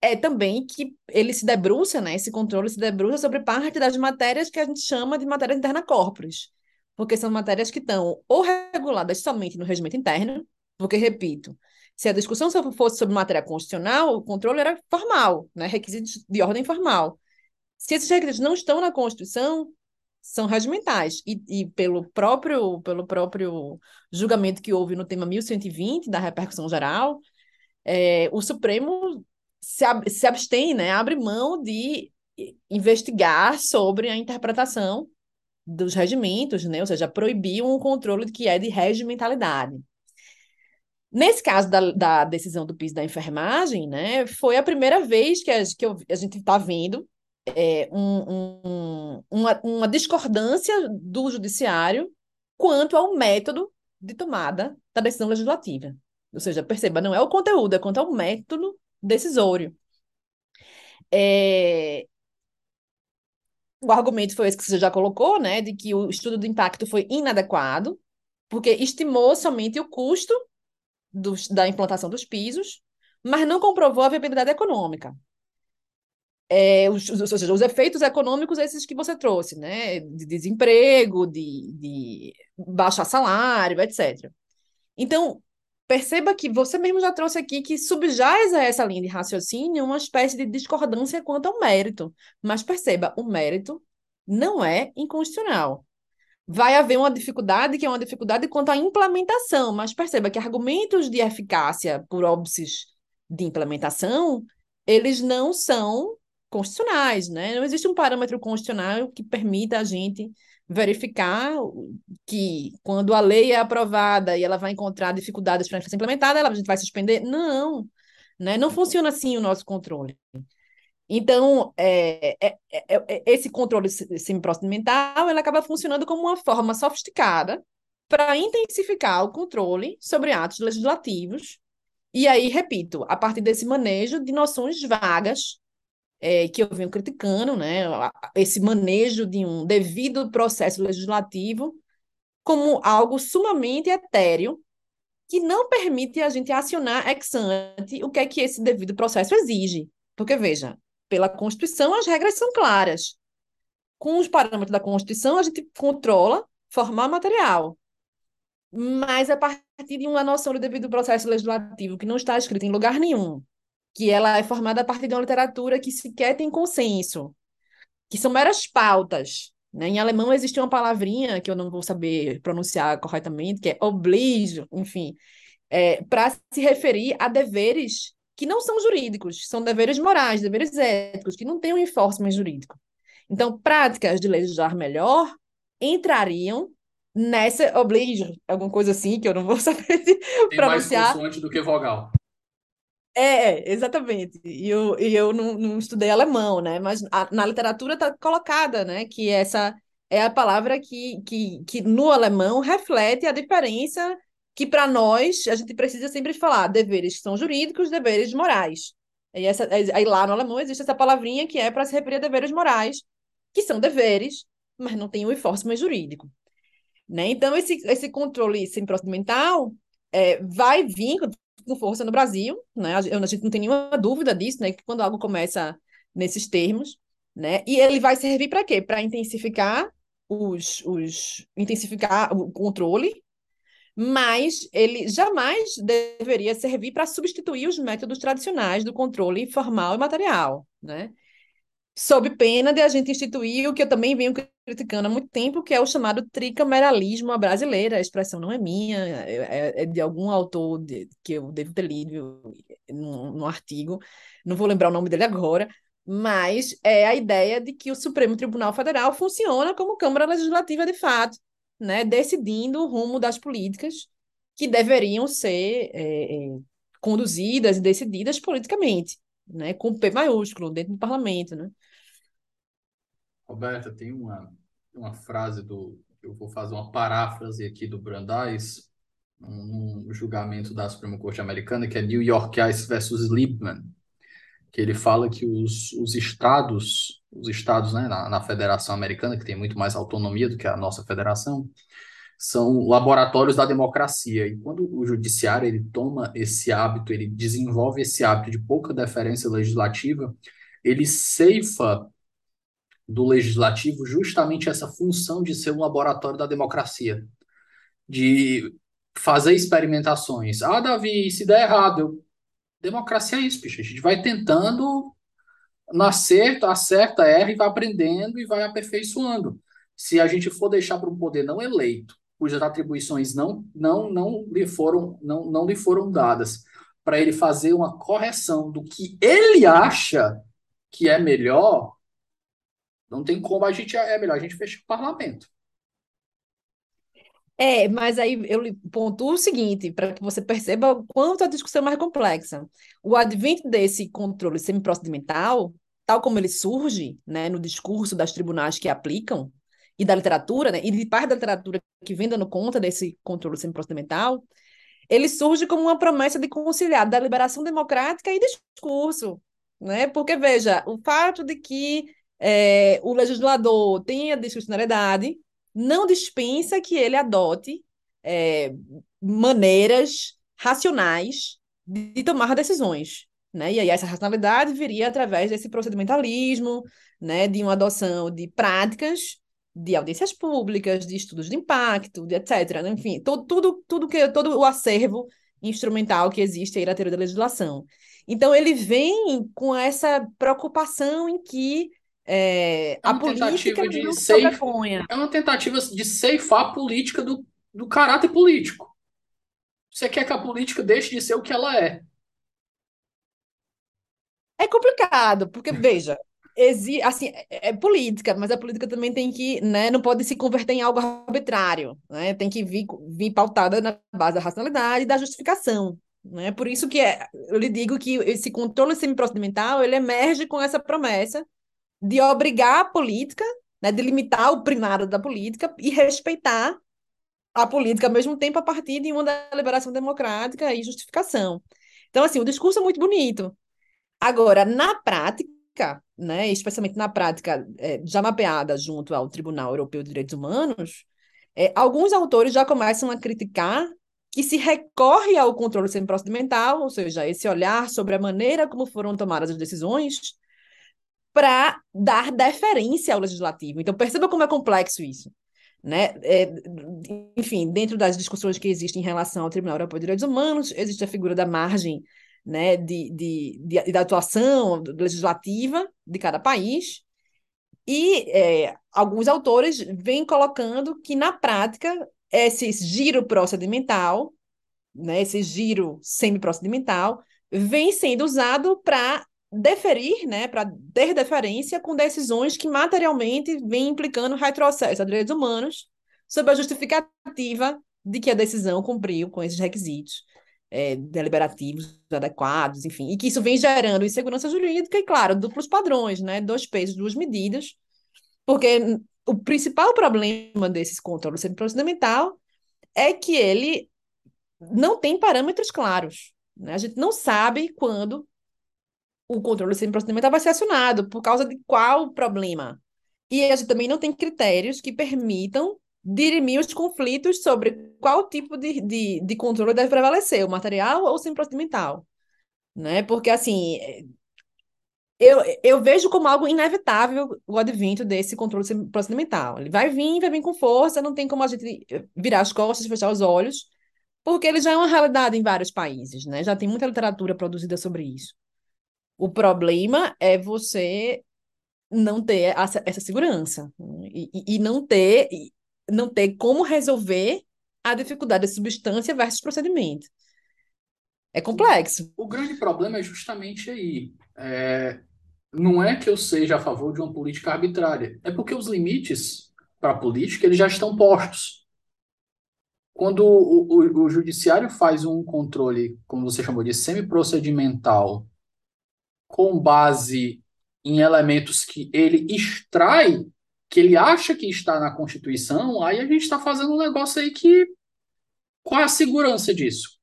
é também que ele se debruça, né, esse controle se debruça sobre parte das matérias que a gente chama de matérias interna corporis, porque são matérias que estão ou reguladas somente no regimento interno, porque, repito, se a discussão fosse sobre matéria constitucional, o controle era formal, né, requisitos de ordem formal. Se esses requisitos não estão na Constituição, são regimentais. E, e, pelo próprio pelo próprio julgamento que houve no tema 1120 da repercussão geral, é, o Supremo se, ab se abstém, né, abre mão de investigar sobre a interpretação dos regimentos, né? Ou seja, proibiam o controle que é de regimentalidade. Nesse caso da, da decisão do piso da enfermagem, né, foi a primeira vez que a, que eu, a gente está vendo é, um, um, uma, uma discordância do judiciário quanto ao método de tomada da decisão legislativa. Ou seja, perceba, não é o conteúdo, é quanto ao método decisório. É... O argumento foi esse que você já colocou, né, de que o estudo de impacto foi inadequado, porque estimou somente o custo da implantação dos pisos, mas não comprovou a viabilidade econômica. É, os, ou seja, os efeitos econômicos esses que você trouxe, né, de desemprego, de, de baixar salário, etc. Então, perceba que você mesmo já trouxe aqui que subjaz a essa linha de raciocínio uma espécie de discordância quanto ao mérito. Mas perceba, o mérito não é inconstitucional. Vai haver uma dificuldade, que é uma dificuldade quanto à implementação, mas perceba que argumentos de eficácia por óbices de implementação, eles não são constitucionais, né? Não existe um parâmetro constitucional que permita a gente verificar que quando a lei é aprovada e ela vai encontrar dificuldades para ser implementada, ela, a gente vai suspender? Não, né? Não funciona assim o nosso controle. Então, é, é, é, esse controle semiprocedimental ele acaba funcionando como uma forma sofisticada para intensificar o controle sobre atos legislativos. E aí, repito, a partir desse manejo de noções vagas é, que eu venho criticando, né, esse manejo de um devido processo legislativo como algo sumamente etéreo que não permite a gente acionar ex ante o que é que esse devido processo exige. Porque, veja, pela Constituição as regras são claras. Com os parâmetros da Constituição, a gente controla formal material. Mas a partir de uma noção do devido processo legislativo que não está escrita em lugar nenhum, que ela é formada a partir de uma literatura que sequer tem consenso, que são meras pautas. Né? Em alemão existe uma palavrinha que eu não vou saber pronunciar corretamente, que é oblige, enfim, é, para se referir a deveres que não são jurídicos, são deveres morais, deveres éticos, que não têm um enforcement jurídico. Então, práticas de legislar melhor entrariam nessa oblige, alguma coisa assim, que eu não vou saber Tem pronunciar. mais consoante do que vogal. É, exatamente. E eu, eu não, não estudei alemão, né? Mas a, na literatura está colocada, né? Que essa é a palavra que, que, que no alemão reflete a diferença que para nós a gente precisa sempre falar deveres que são jurídicos, deveres morais. E essa, aí lá no alemão existe essa palavrinha que é para se referir a deveres morais, que são deveres, mas não tem o enforcement jurídico. Né? Então, esse, esse controle semi-procedimental é, vai vir com força no Brasil, né? A gente não tem nenhuma dúvida disso, né? Que quando algo começa nesses termos, né? E ele vai servir para quê? Para intensificar os, os intensificar o controle, mas ele jamais deveria servir para substituir os métodos tradicionais do controle formal e material, né? Sob pena de a gente instituir o que eu também venho criticando há muito tempo, que é o chamado tricameralismo brasileiro. A expressão não é minha, é, é de algum autor de, que eu devo ter lido num, artigo, não vou lembrar o nome dele agora, mas é a ideia de que o Supremo Tribunal Federal funciona como Câmara Legislativa de fato, né, decidindo o rumo das políticas que deveriam ser é, é conduzidas e decididas politicamente, né, com P maiúsculo, dentro do parlamento, né? Roberta, tem uma, uma frase do. Eu vou fazer uma paráfrase aqui do Brandeis, num julgamento da Suprema Corte Americana, que é New York Ice versus Liebman, que ele fala que os, os estados, os estados né, na, na Federação Americana, que tem muito mais autonomia do que a nossa federação, são laboratórios da democracia. E quando o judiciário ele toma esse hábito, ele desenvolve esse hábito de pouca deferência legislativa, ele ceifa do legislativo justamente essa função de ser um laboratório da democracia, de fazer experimentações. Ah, Davi, se der errado, eu... democracia é isso, bicho. A gente vai tentando nascer, acerta, erra e vai aprendendo e vai aperfeiçoando. Se a gente for deixar para um poder não eleito, cujas atribuições não não não lhe foram não, não lhe foram dadas, para ele fazer uma correção do que ele acha que é melhor, não tem como a gente. É melhor a gente fechar o parlamento. É, mas aí eu pontuo o seguinte, para que você perceba o quanto a discussão é mais complexa. O advento desse controle semiprocedimental, tal como ele surge né, no discurso das tribunais que aplicam, e da literatura, né, e de parte da literatura que vem dando conta desse controle semiprocedimental, ele surge como uma promessa de conciliar da liberação democrática e discurso. Né? Porque, veja, o fato de que é, o legislador tenha discricionalidade não dispensa que ele adote é, maneiras racionais de tomar decisões. Né? E aí essa racionalidade viria através desse procedimentalismo, né, de uma adoção de práticas de audiências públicas, de estudos de impacto, de etc. Né? Enfim, todo, tudo, tudo que todo o acervo instrumental que existe aí na teoria da legislação. Então ele vem com essa preocupação em que é, é a política de safe, É uma tentativa de ceifar a política do, do caráter político. Você quer que a política deixe de ser o que ela é. É complicado, porque, veja, exi assim, é, é, política, mas a política também tem que, né, não pode se converter em algo arbitrário, né? Tem que vir, vir pautada na base da racionalidade e da justificação. Né? Por isso que é, eu lhe digo que esse controle semiprocedimental ele emerge com essa promessa de obrigar a política, né, de limitar o primário da política e respeitar a política ao mesmo tempo a partir de uma deliberação democrática e justificação. Então, assim, o discurso é muito bonito. Agora, na prática, né, especialmente na prática é, já mapeada junto ao Tribunal Europeu de Direitos Humanos, é, alguns autores já começam a criticar que se recorre ao controle semiprocedimental, ou seja, esse olhar sobre a maneira como foram tomadas as decisões, para dar deferência ao legislativo. Então, perceba como é complexo isso. Né? É, enfim, dentro das discussões que existem em relação ao Tribunal Europeu de Direitos Humanos, existe a figura da margem né, de, de, de, da atuação legislativa de cada país, e é, alguns autores vêm colocando que, na prática, esse giro procedimental, né, esse giro semi-procedimental, vem sendo usado para deferir, né, para ter deferência com decisões que materialmente vêm implicando retrocesso a direitos humanos, sob a justificativa de que a decisão cumpriu com esses requisitos é, deliberativos adequados, enfim, e que isso vem gerando insegurança jurídica e, claro, duplos padrões, né, dois pesos, duas medidas, porque o principal problema desses controles procedimental é que ele não tem parâmetros claros. Né? A gente não sabe quando o controle semi-procedimental vai ser acionado, por causa de qual problema. E a gente também não tem critérios que permitam dirimir os conflitos sobre qual tipo de, de, de controle deve prevalecer, o material ou o semi-procedimental. Né? Porque, assim, eu, eu vejo como algo inevitável o advento desse controle procedimental. Ele vai vir, vai vir com força, não tem como a gente virar as costas, fechar os olhos, porque ele já é uma realidade em vários países, né? Já tem muita literatura produzida sobre isso. O problema é você não ter essa, essa segurança né? e, e, não ter não ter como resolver a dificuldade de substância versus procedimento. É complexo. O grande problema é justamente aí. É, não é que eu seja a favor de uma política arbitrária, é porque os limites para a política eles já estão postos. Quando o, o, o judiciário faz um controle, como você chamou de semi-procedimental, com base em elementos que ele extrai, que ele acha que está na Constituição, aí a gente está fazendo um negócio aí que. Qual é a segurança disso?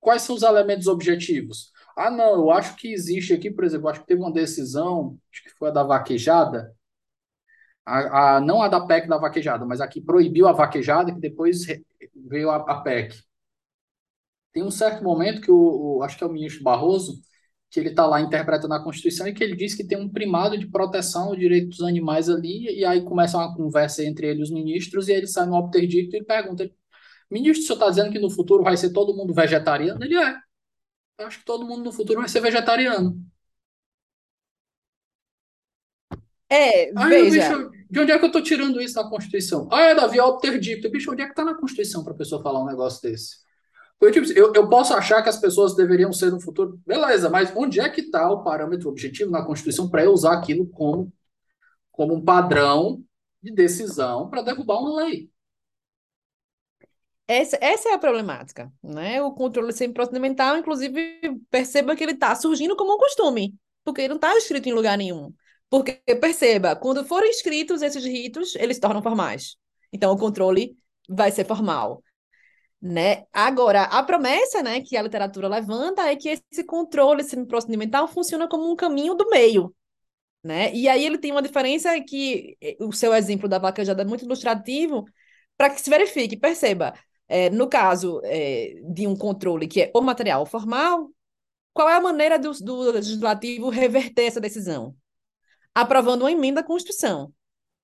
Quais são os elementos objetivos? Ah, não, eu acho que existe aqui, por exemplo, acho que teve uma decisão, acho que foi a da vaquejada, a, a, não a da PEC da vaquejada, mas a que proibiu a vaquejada, que depois veio a, a PEC. Tem um certo momento que o, o acho que é o ministro Barroso, que ele está lá interpretando a Constituição e que ele diz que tem um primado de proteção ao direito dos animais ali, e aí começa uma conversa entre ele e os ministros, e ele sai no obter dicto e pergunta, ministro, o senhor está dizendo que no futuro vai ser todo mundo vegetariano? Ele é. Eu acho que todo mundo no futuro vai ser vegetariano. É, Aí, veja. Bicho, de onde é que eu estou tirando isso da Constituição? Ah, é Davi Alter dito. Bicho, onde é que está na Constituição para a pessoa falar um negócio desse? Tipo, eu, eu posso achar que as pessoas deveriam ser no futuro, beleza, mas onde é que está o parâmetro objetivo na Constituição para eu usar aquilo como, como um padrão de decisão para derrubar uma lei? essa, essa é a problemática, né? O controle semi-procedimental, inclusive, perceba que ele está surgindo como um costume, porque ele não está escrito em lugar nenhum. Porque, perceba, quando forem escritos esses ritos, eles se tornam formais. Então, o controle vai ser formal. Né? Agora, a promessa né, que a literatura levanta é que esse controle semi-procedimental funciona como um caminho do meio. Né? E aí ele tem uma diferença que eh, o seu exemplo da vaquejada é muito ilustrativo para que se verifique, perceba, é, no caso é, de um controle que é o material formal, qual é a maneira do, do legislativo reverter essa decisão? Aprovando uma emenda à Constituição.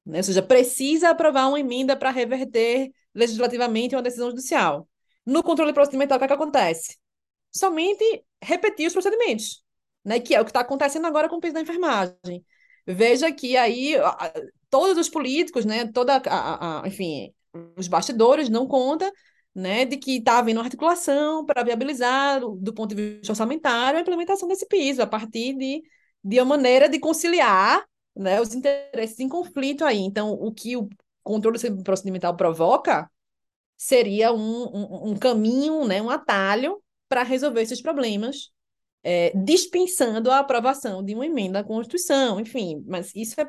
Né? Ou seja, precisa aprovar uma emenda para reverter legislativamente uma decisão judicial. No controle procedimental, o que, é que acontece? Somente repetir os procedimentos, né? que é o que está acontecendo agora com o piso da enfermagem. Veja que aí todos os políticos, né, toda a, a, enfim, os bastidores não conta né, de que está havendo articulação para viabilizar, do ponto de vista orçamentário, a implementação desse piso, a partir de, de uma maneira de conciliar né, os interesses em conflito aí. Então, o que o controle procedimental provoca seria um, um, um caminho, né, um atalho para resolver esses problemas, é, dispensando a aprovação de uma emenda à Constituição, enfim, mas isso é,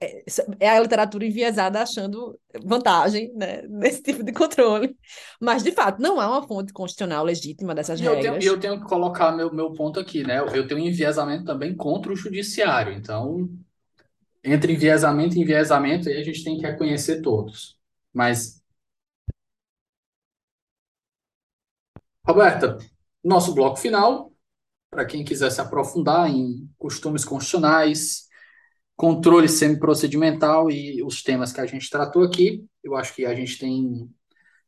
é, é a literatura enviesada achando vantagem né, nesse tipo de controle. Mas, de fato, não há uma fonte constitucional legítima dessas e regras. Eu tenho, eu tenho que colocar meu, meu ponto aqui, né? Eu tenho um enviesamento também contra o judiciário, então entre enviesamento e enviesamento, aí a gente tem que reconhecer todos. Mas. Roberta, nosso bloco final, para quem quiser se aprofundar em costumes constitucionais, controle semiprocedimental e os temas que a gente tratou aqui, eu acho que a gente tem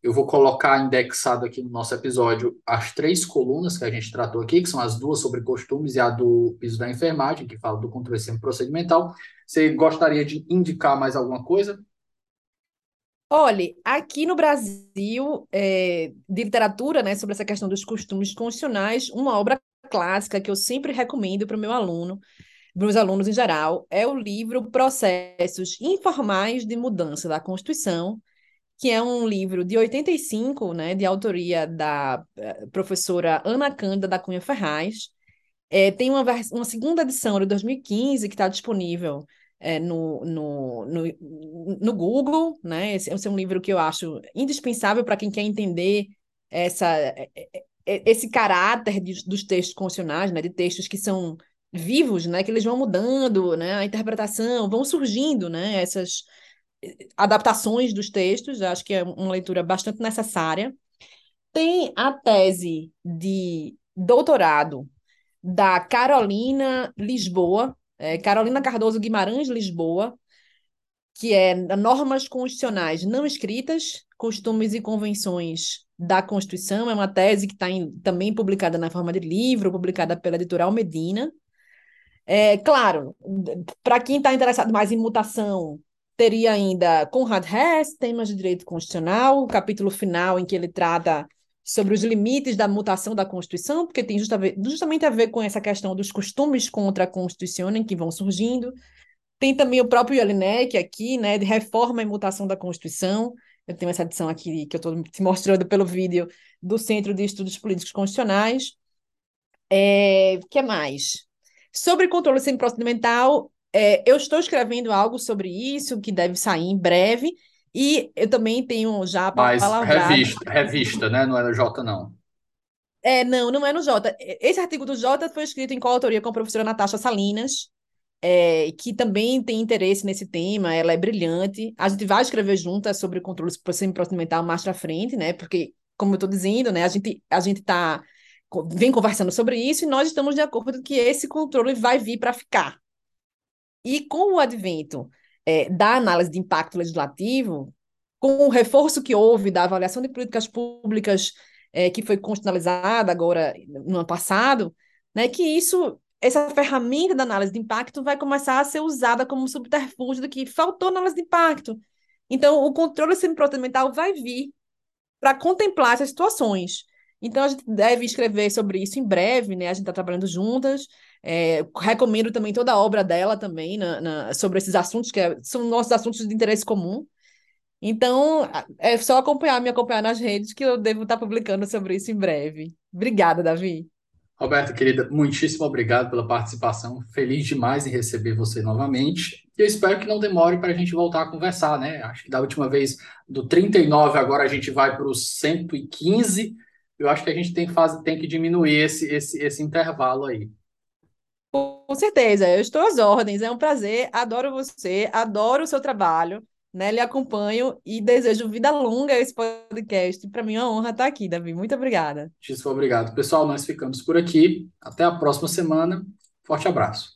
eu vou colocar indexado aqui no nosso episódio as três colunas que a gente tratou aqui, que são as duas sobre costumes e a do piso da enfermagem, que fala do controle procedimental. Você gostaria de indicar mais alguma coisa? Olhe, aqui no Brasil, é, de literatura, né, sobre essa questão dos costumes constitucionais, uma obra clássica que eu sempre recomendo para o meu aluno, para os alunos em geral, é o livro Processos Informais de Mudança da Constituição, que é um livro de 85, né, de autoria da eh, professora Ana Cândida da Cunha Ferraz. É, tem uma, uma segunda edição de 2015 que está disponível é, no, no, no, no, Google, né? Esse, esse, é um livro que eu acho indispensável para quem quer entender essa, esse caráter de, dos textos constitucionais, né? De textos que são vivos, né? Que eles vão mudando, né? A interpretação, vão surgindo, né? Essas adaptações dos textos, acho que é uma leitura bastante necessária. Tem a tese de doutorado da Carolina Lisboa, é, Carolina Cardoso Guimarães Lisboa, que é Normas Constitucionais Não Escritas, Costumes e Convenções da Constituição. É uma tese que está também publicada na forma de livro, publicada pela editorial Medina. É, claro, para quem está interessado mais em mutação, teria ainda Conrad Hess, temas de direito constitucional, o capítulo final em que ele trata sobre os limites da mutação da Constituição, porque tem justamente a ver com essa questão dos costumes contra a Constituição que vão surgindo. Tem também o próprio Jelinek aqui, né, de reforma e mutação da Constituição. Eu tenho essa edição aqui que eu estou te mostrando pelo vídeo do Centro de Estudos Políticos Constitucionais. É, que mais? Sobre controle semi-procedimental, é, eu estou escrevendo algo sobre isso, que deve sair em breve, e eu também tenho já Mas revista, revista, né? Não é no J, não. É, não, não é no J. Esse artigo do J foi escrito em coautoria com a professora Natasha Salinas, é, que também tem interesse nesse tema, ela é brilhante. A gente vai escrever juntas sobre controle semi-procedimental mais para frente, né? Porque, como eu estou dizendo, né, a gente a gente tá vem conversando sobre isso e nós estamos de acordo que esse controle vai vir para ficar. E com o advento é, da análise de impacto legislativo, com o reforço que houve da avaliação de políticas públicas é, que foi constitucionalizada agora no ano passado, né, que isso, essa ferramenta da análise de impacto vai começar a ser usada como subterfúgio do que faltou análise de impacto. Então, o controle semiprocedimental vai vir para contemplar essas situações. Então, a gente deve escrever sobre isso em breve, né? A gente está trabalhando juntas. É, recomendo também toda a obra dela também na, na, sobre esses assuntos, que é, são nossos assuntos de interesse comum. Então, é só acompanhar, me acompanhar nas redes que eu devo estar publicando sobre isso em breve. Obrigada, Davi. Roberta, querida, muitíssimo obrigado pela participação. Feliz demais em receber você novamente. E eu espero que não demore para a gente voltar a conversar, né? Acho que da última vez, do 39, agora a gente vai para os 115. Eu acho que a gente tem, faz, tem que diminuir esse, esse, esse intervalo aí. Com certeza, eu estou às ordens. É um prazer, adoro você, adoro o seu trabalho né? Lhe acompanho e desejo vida longa a esse podcast. Para mim é uma honra estar aqui, Davi. Muito obrigada. Muitíssimo obrigado. Pessoal, nós ficamos por aqui. Até a próxima semana. Forte abraço.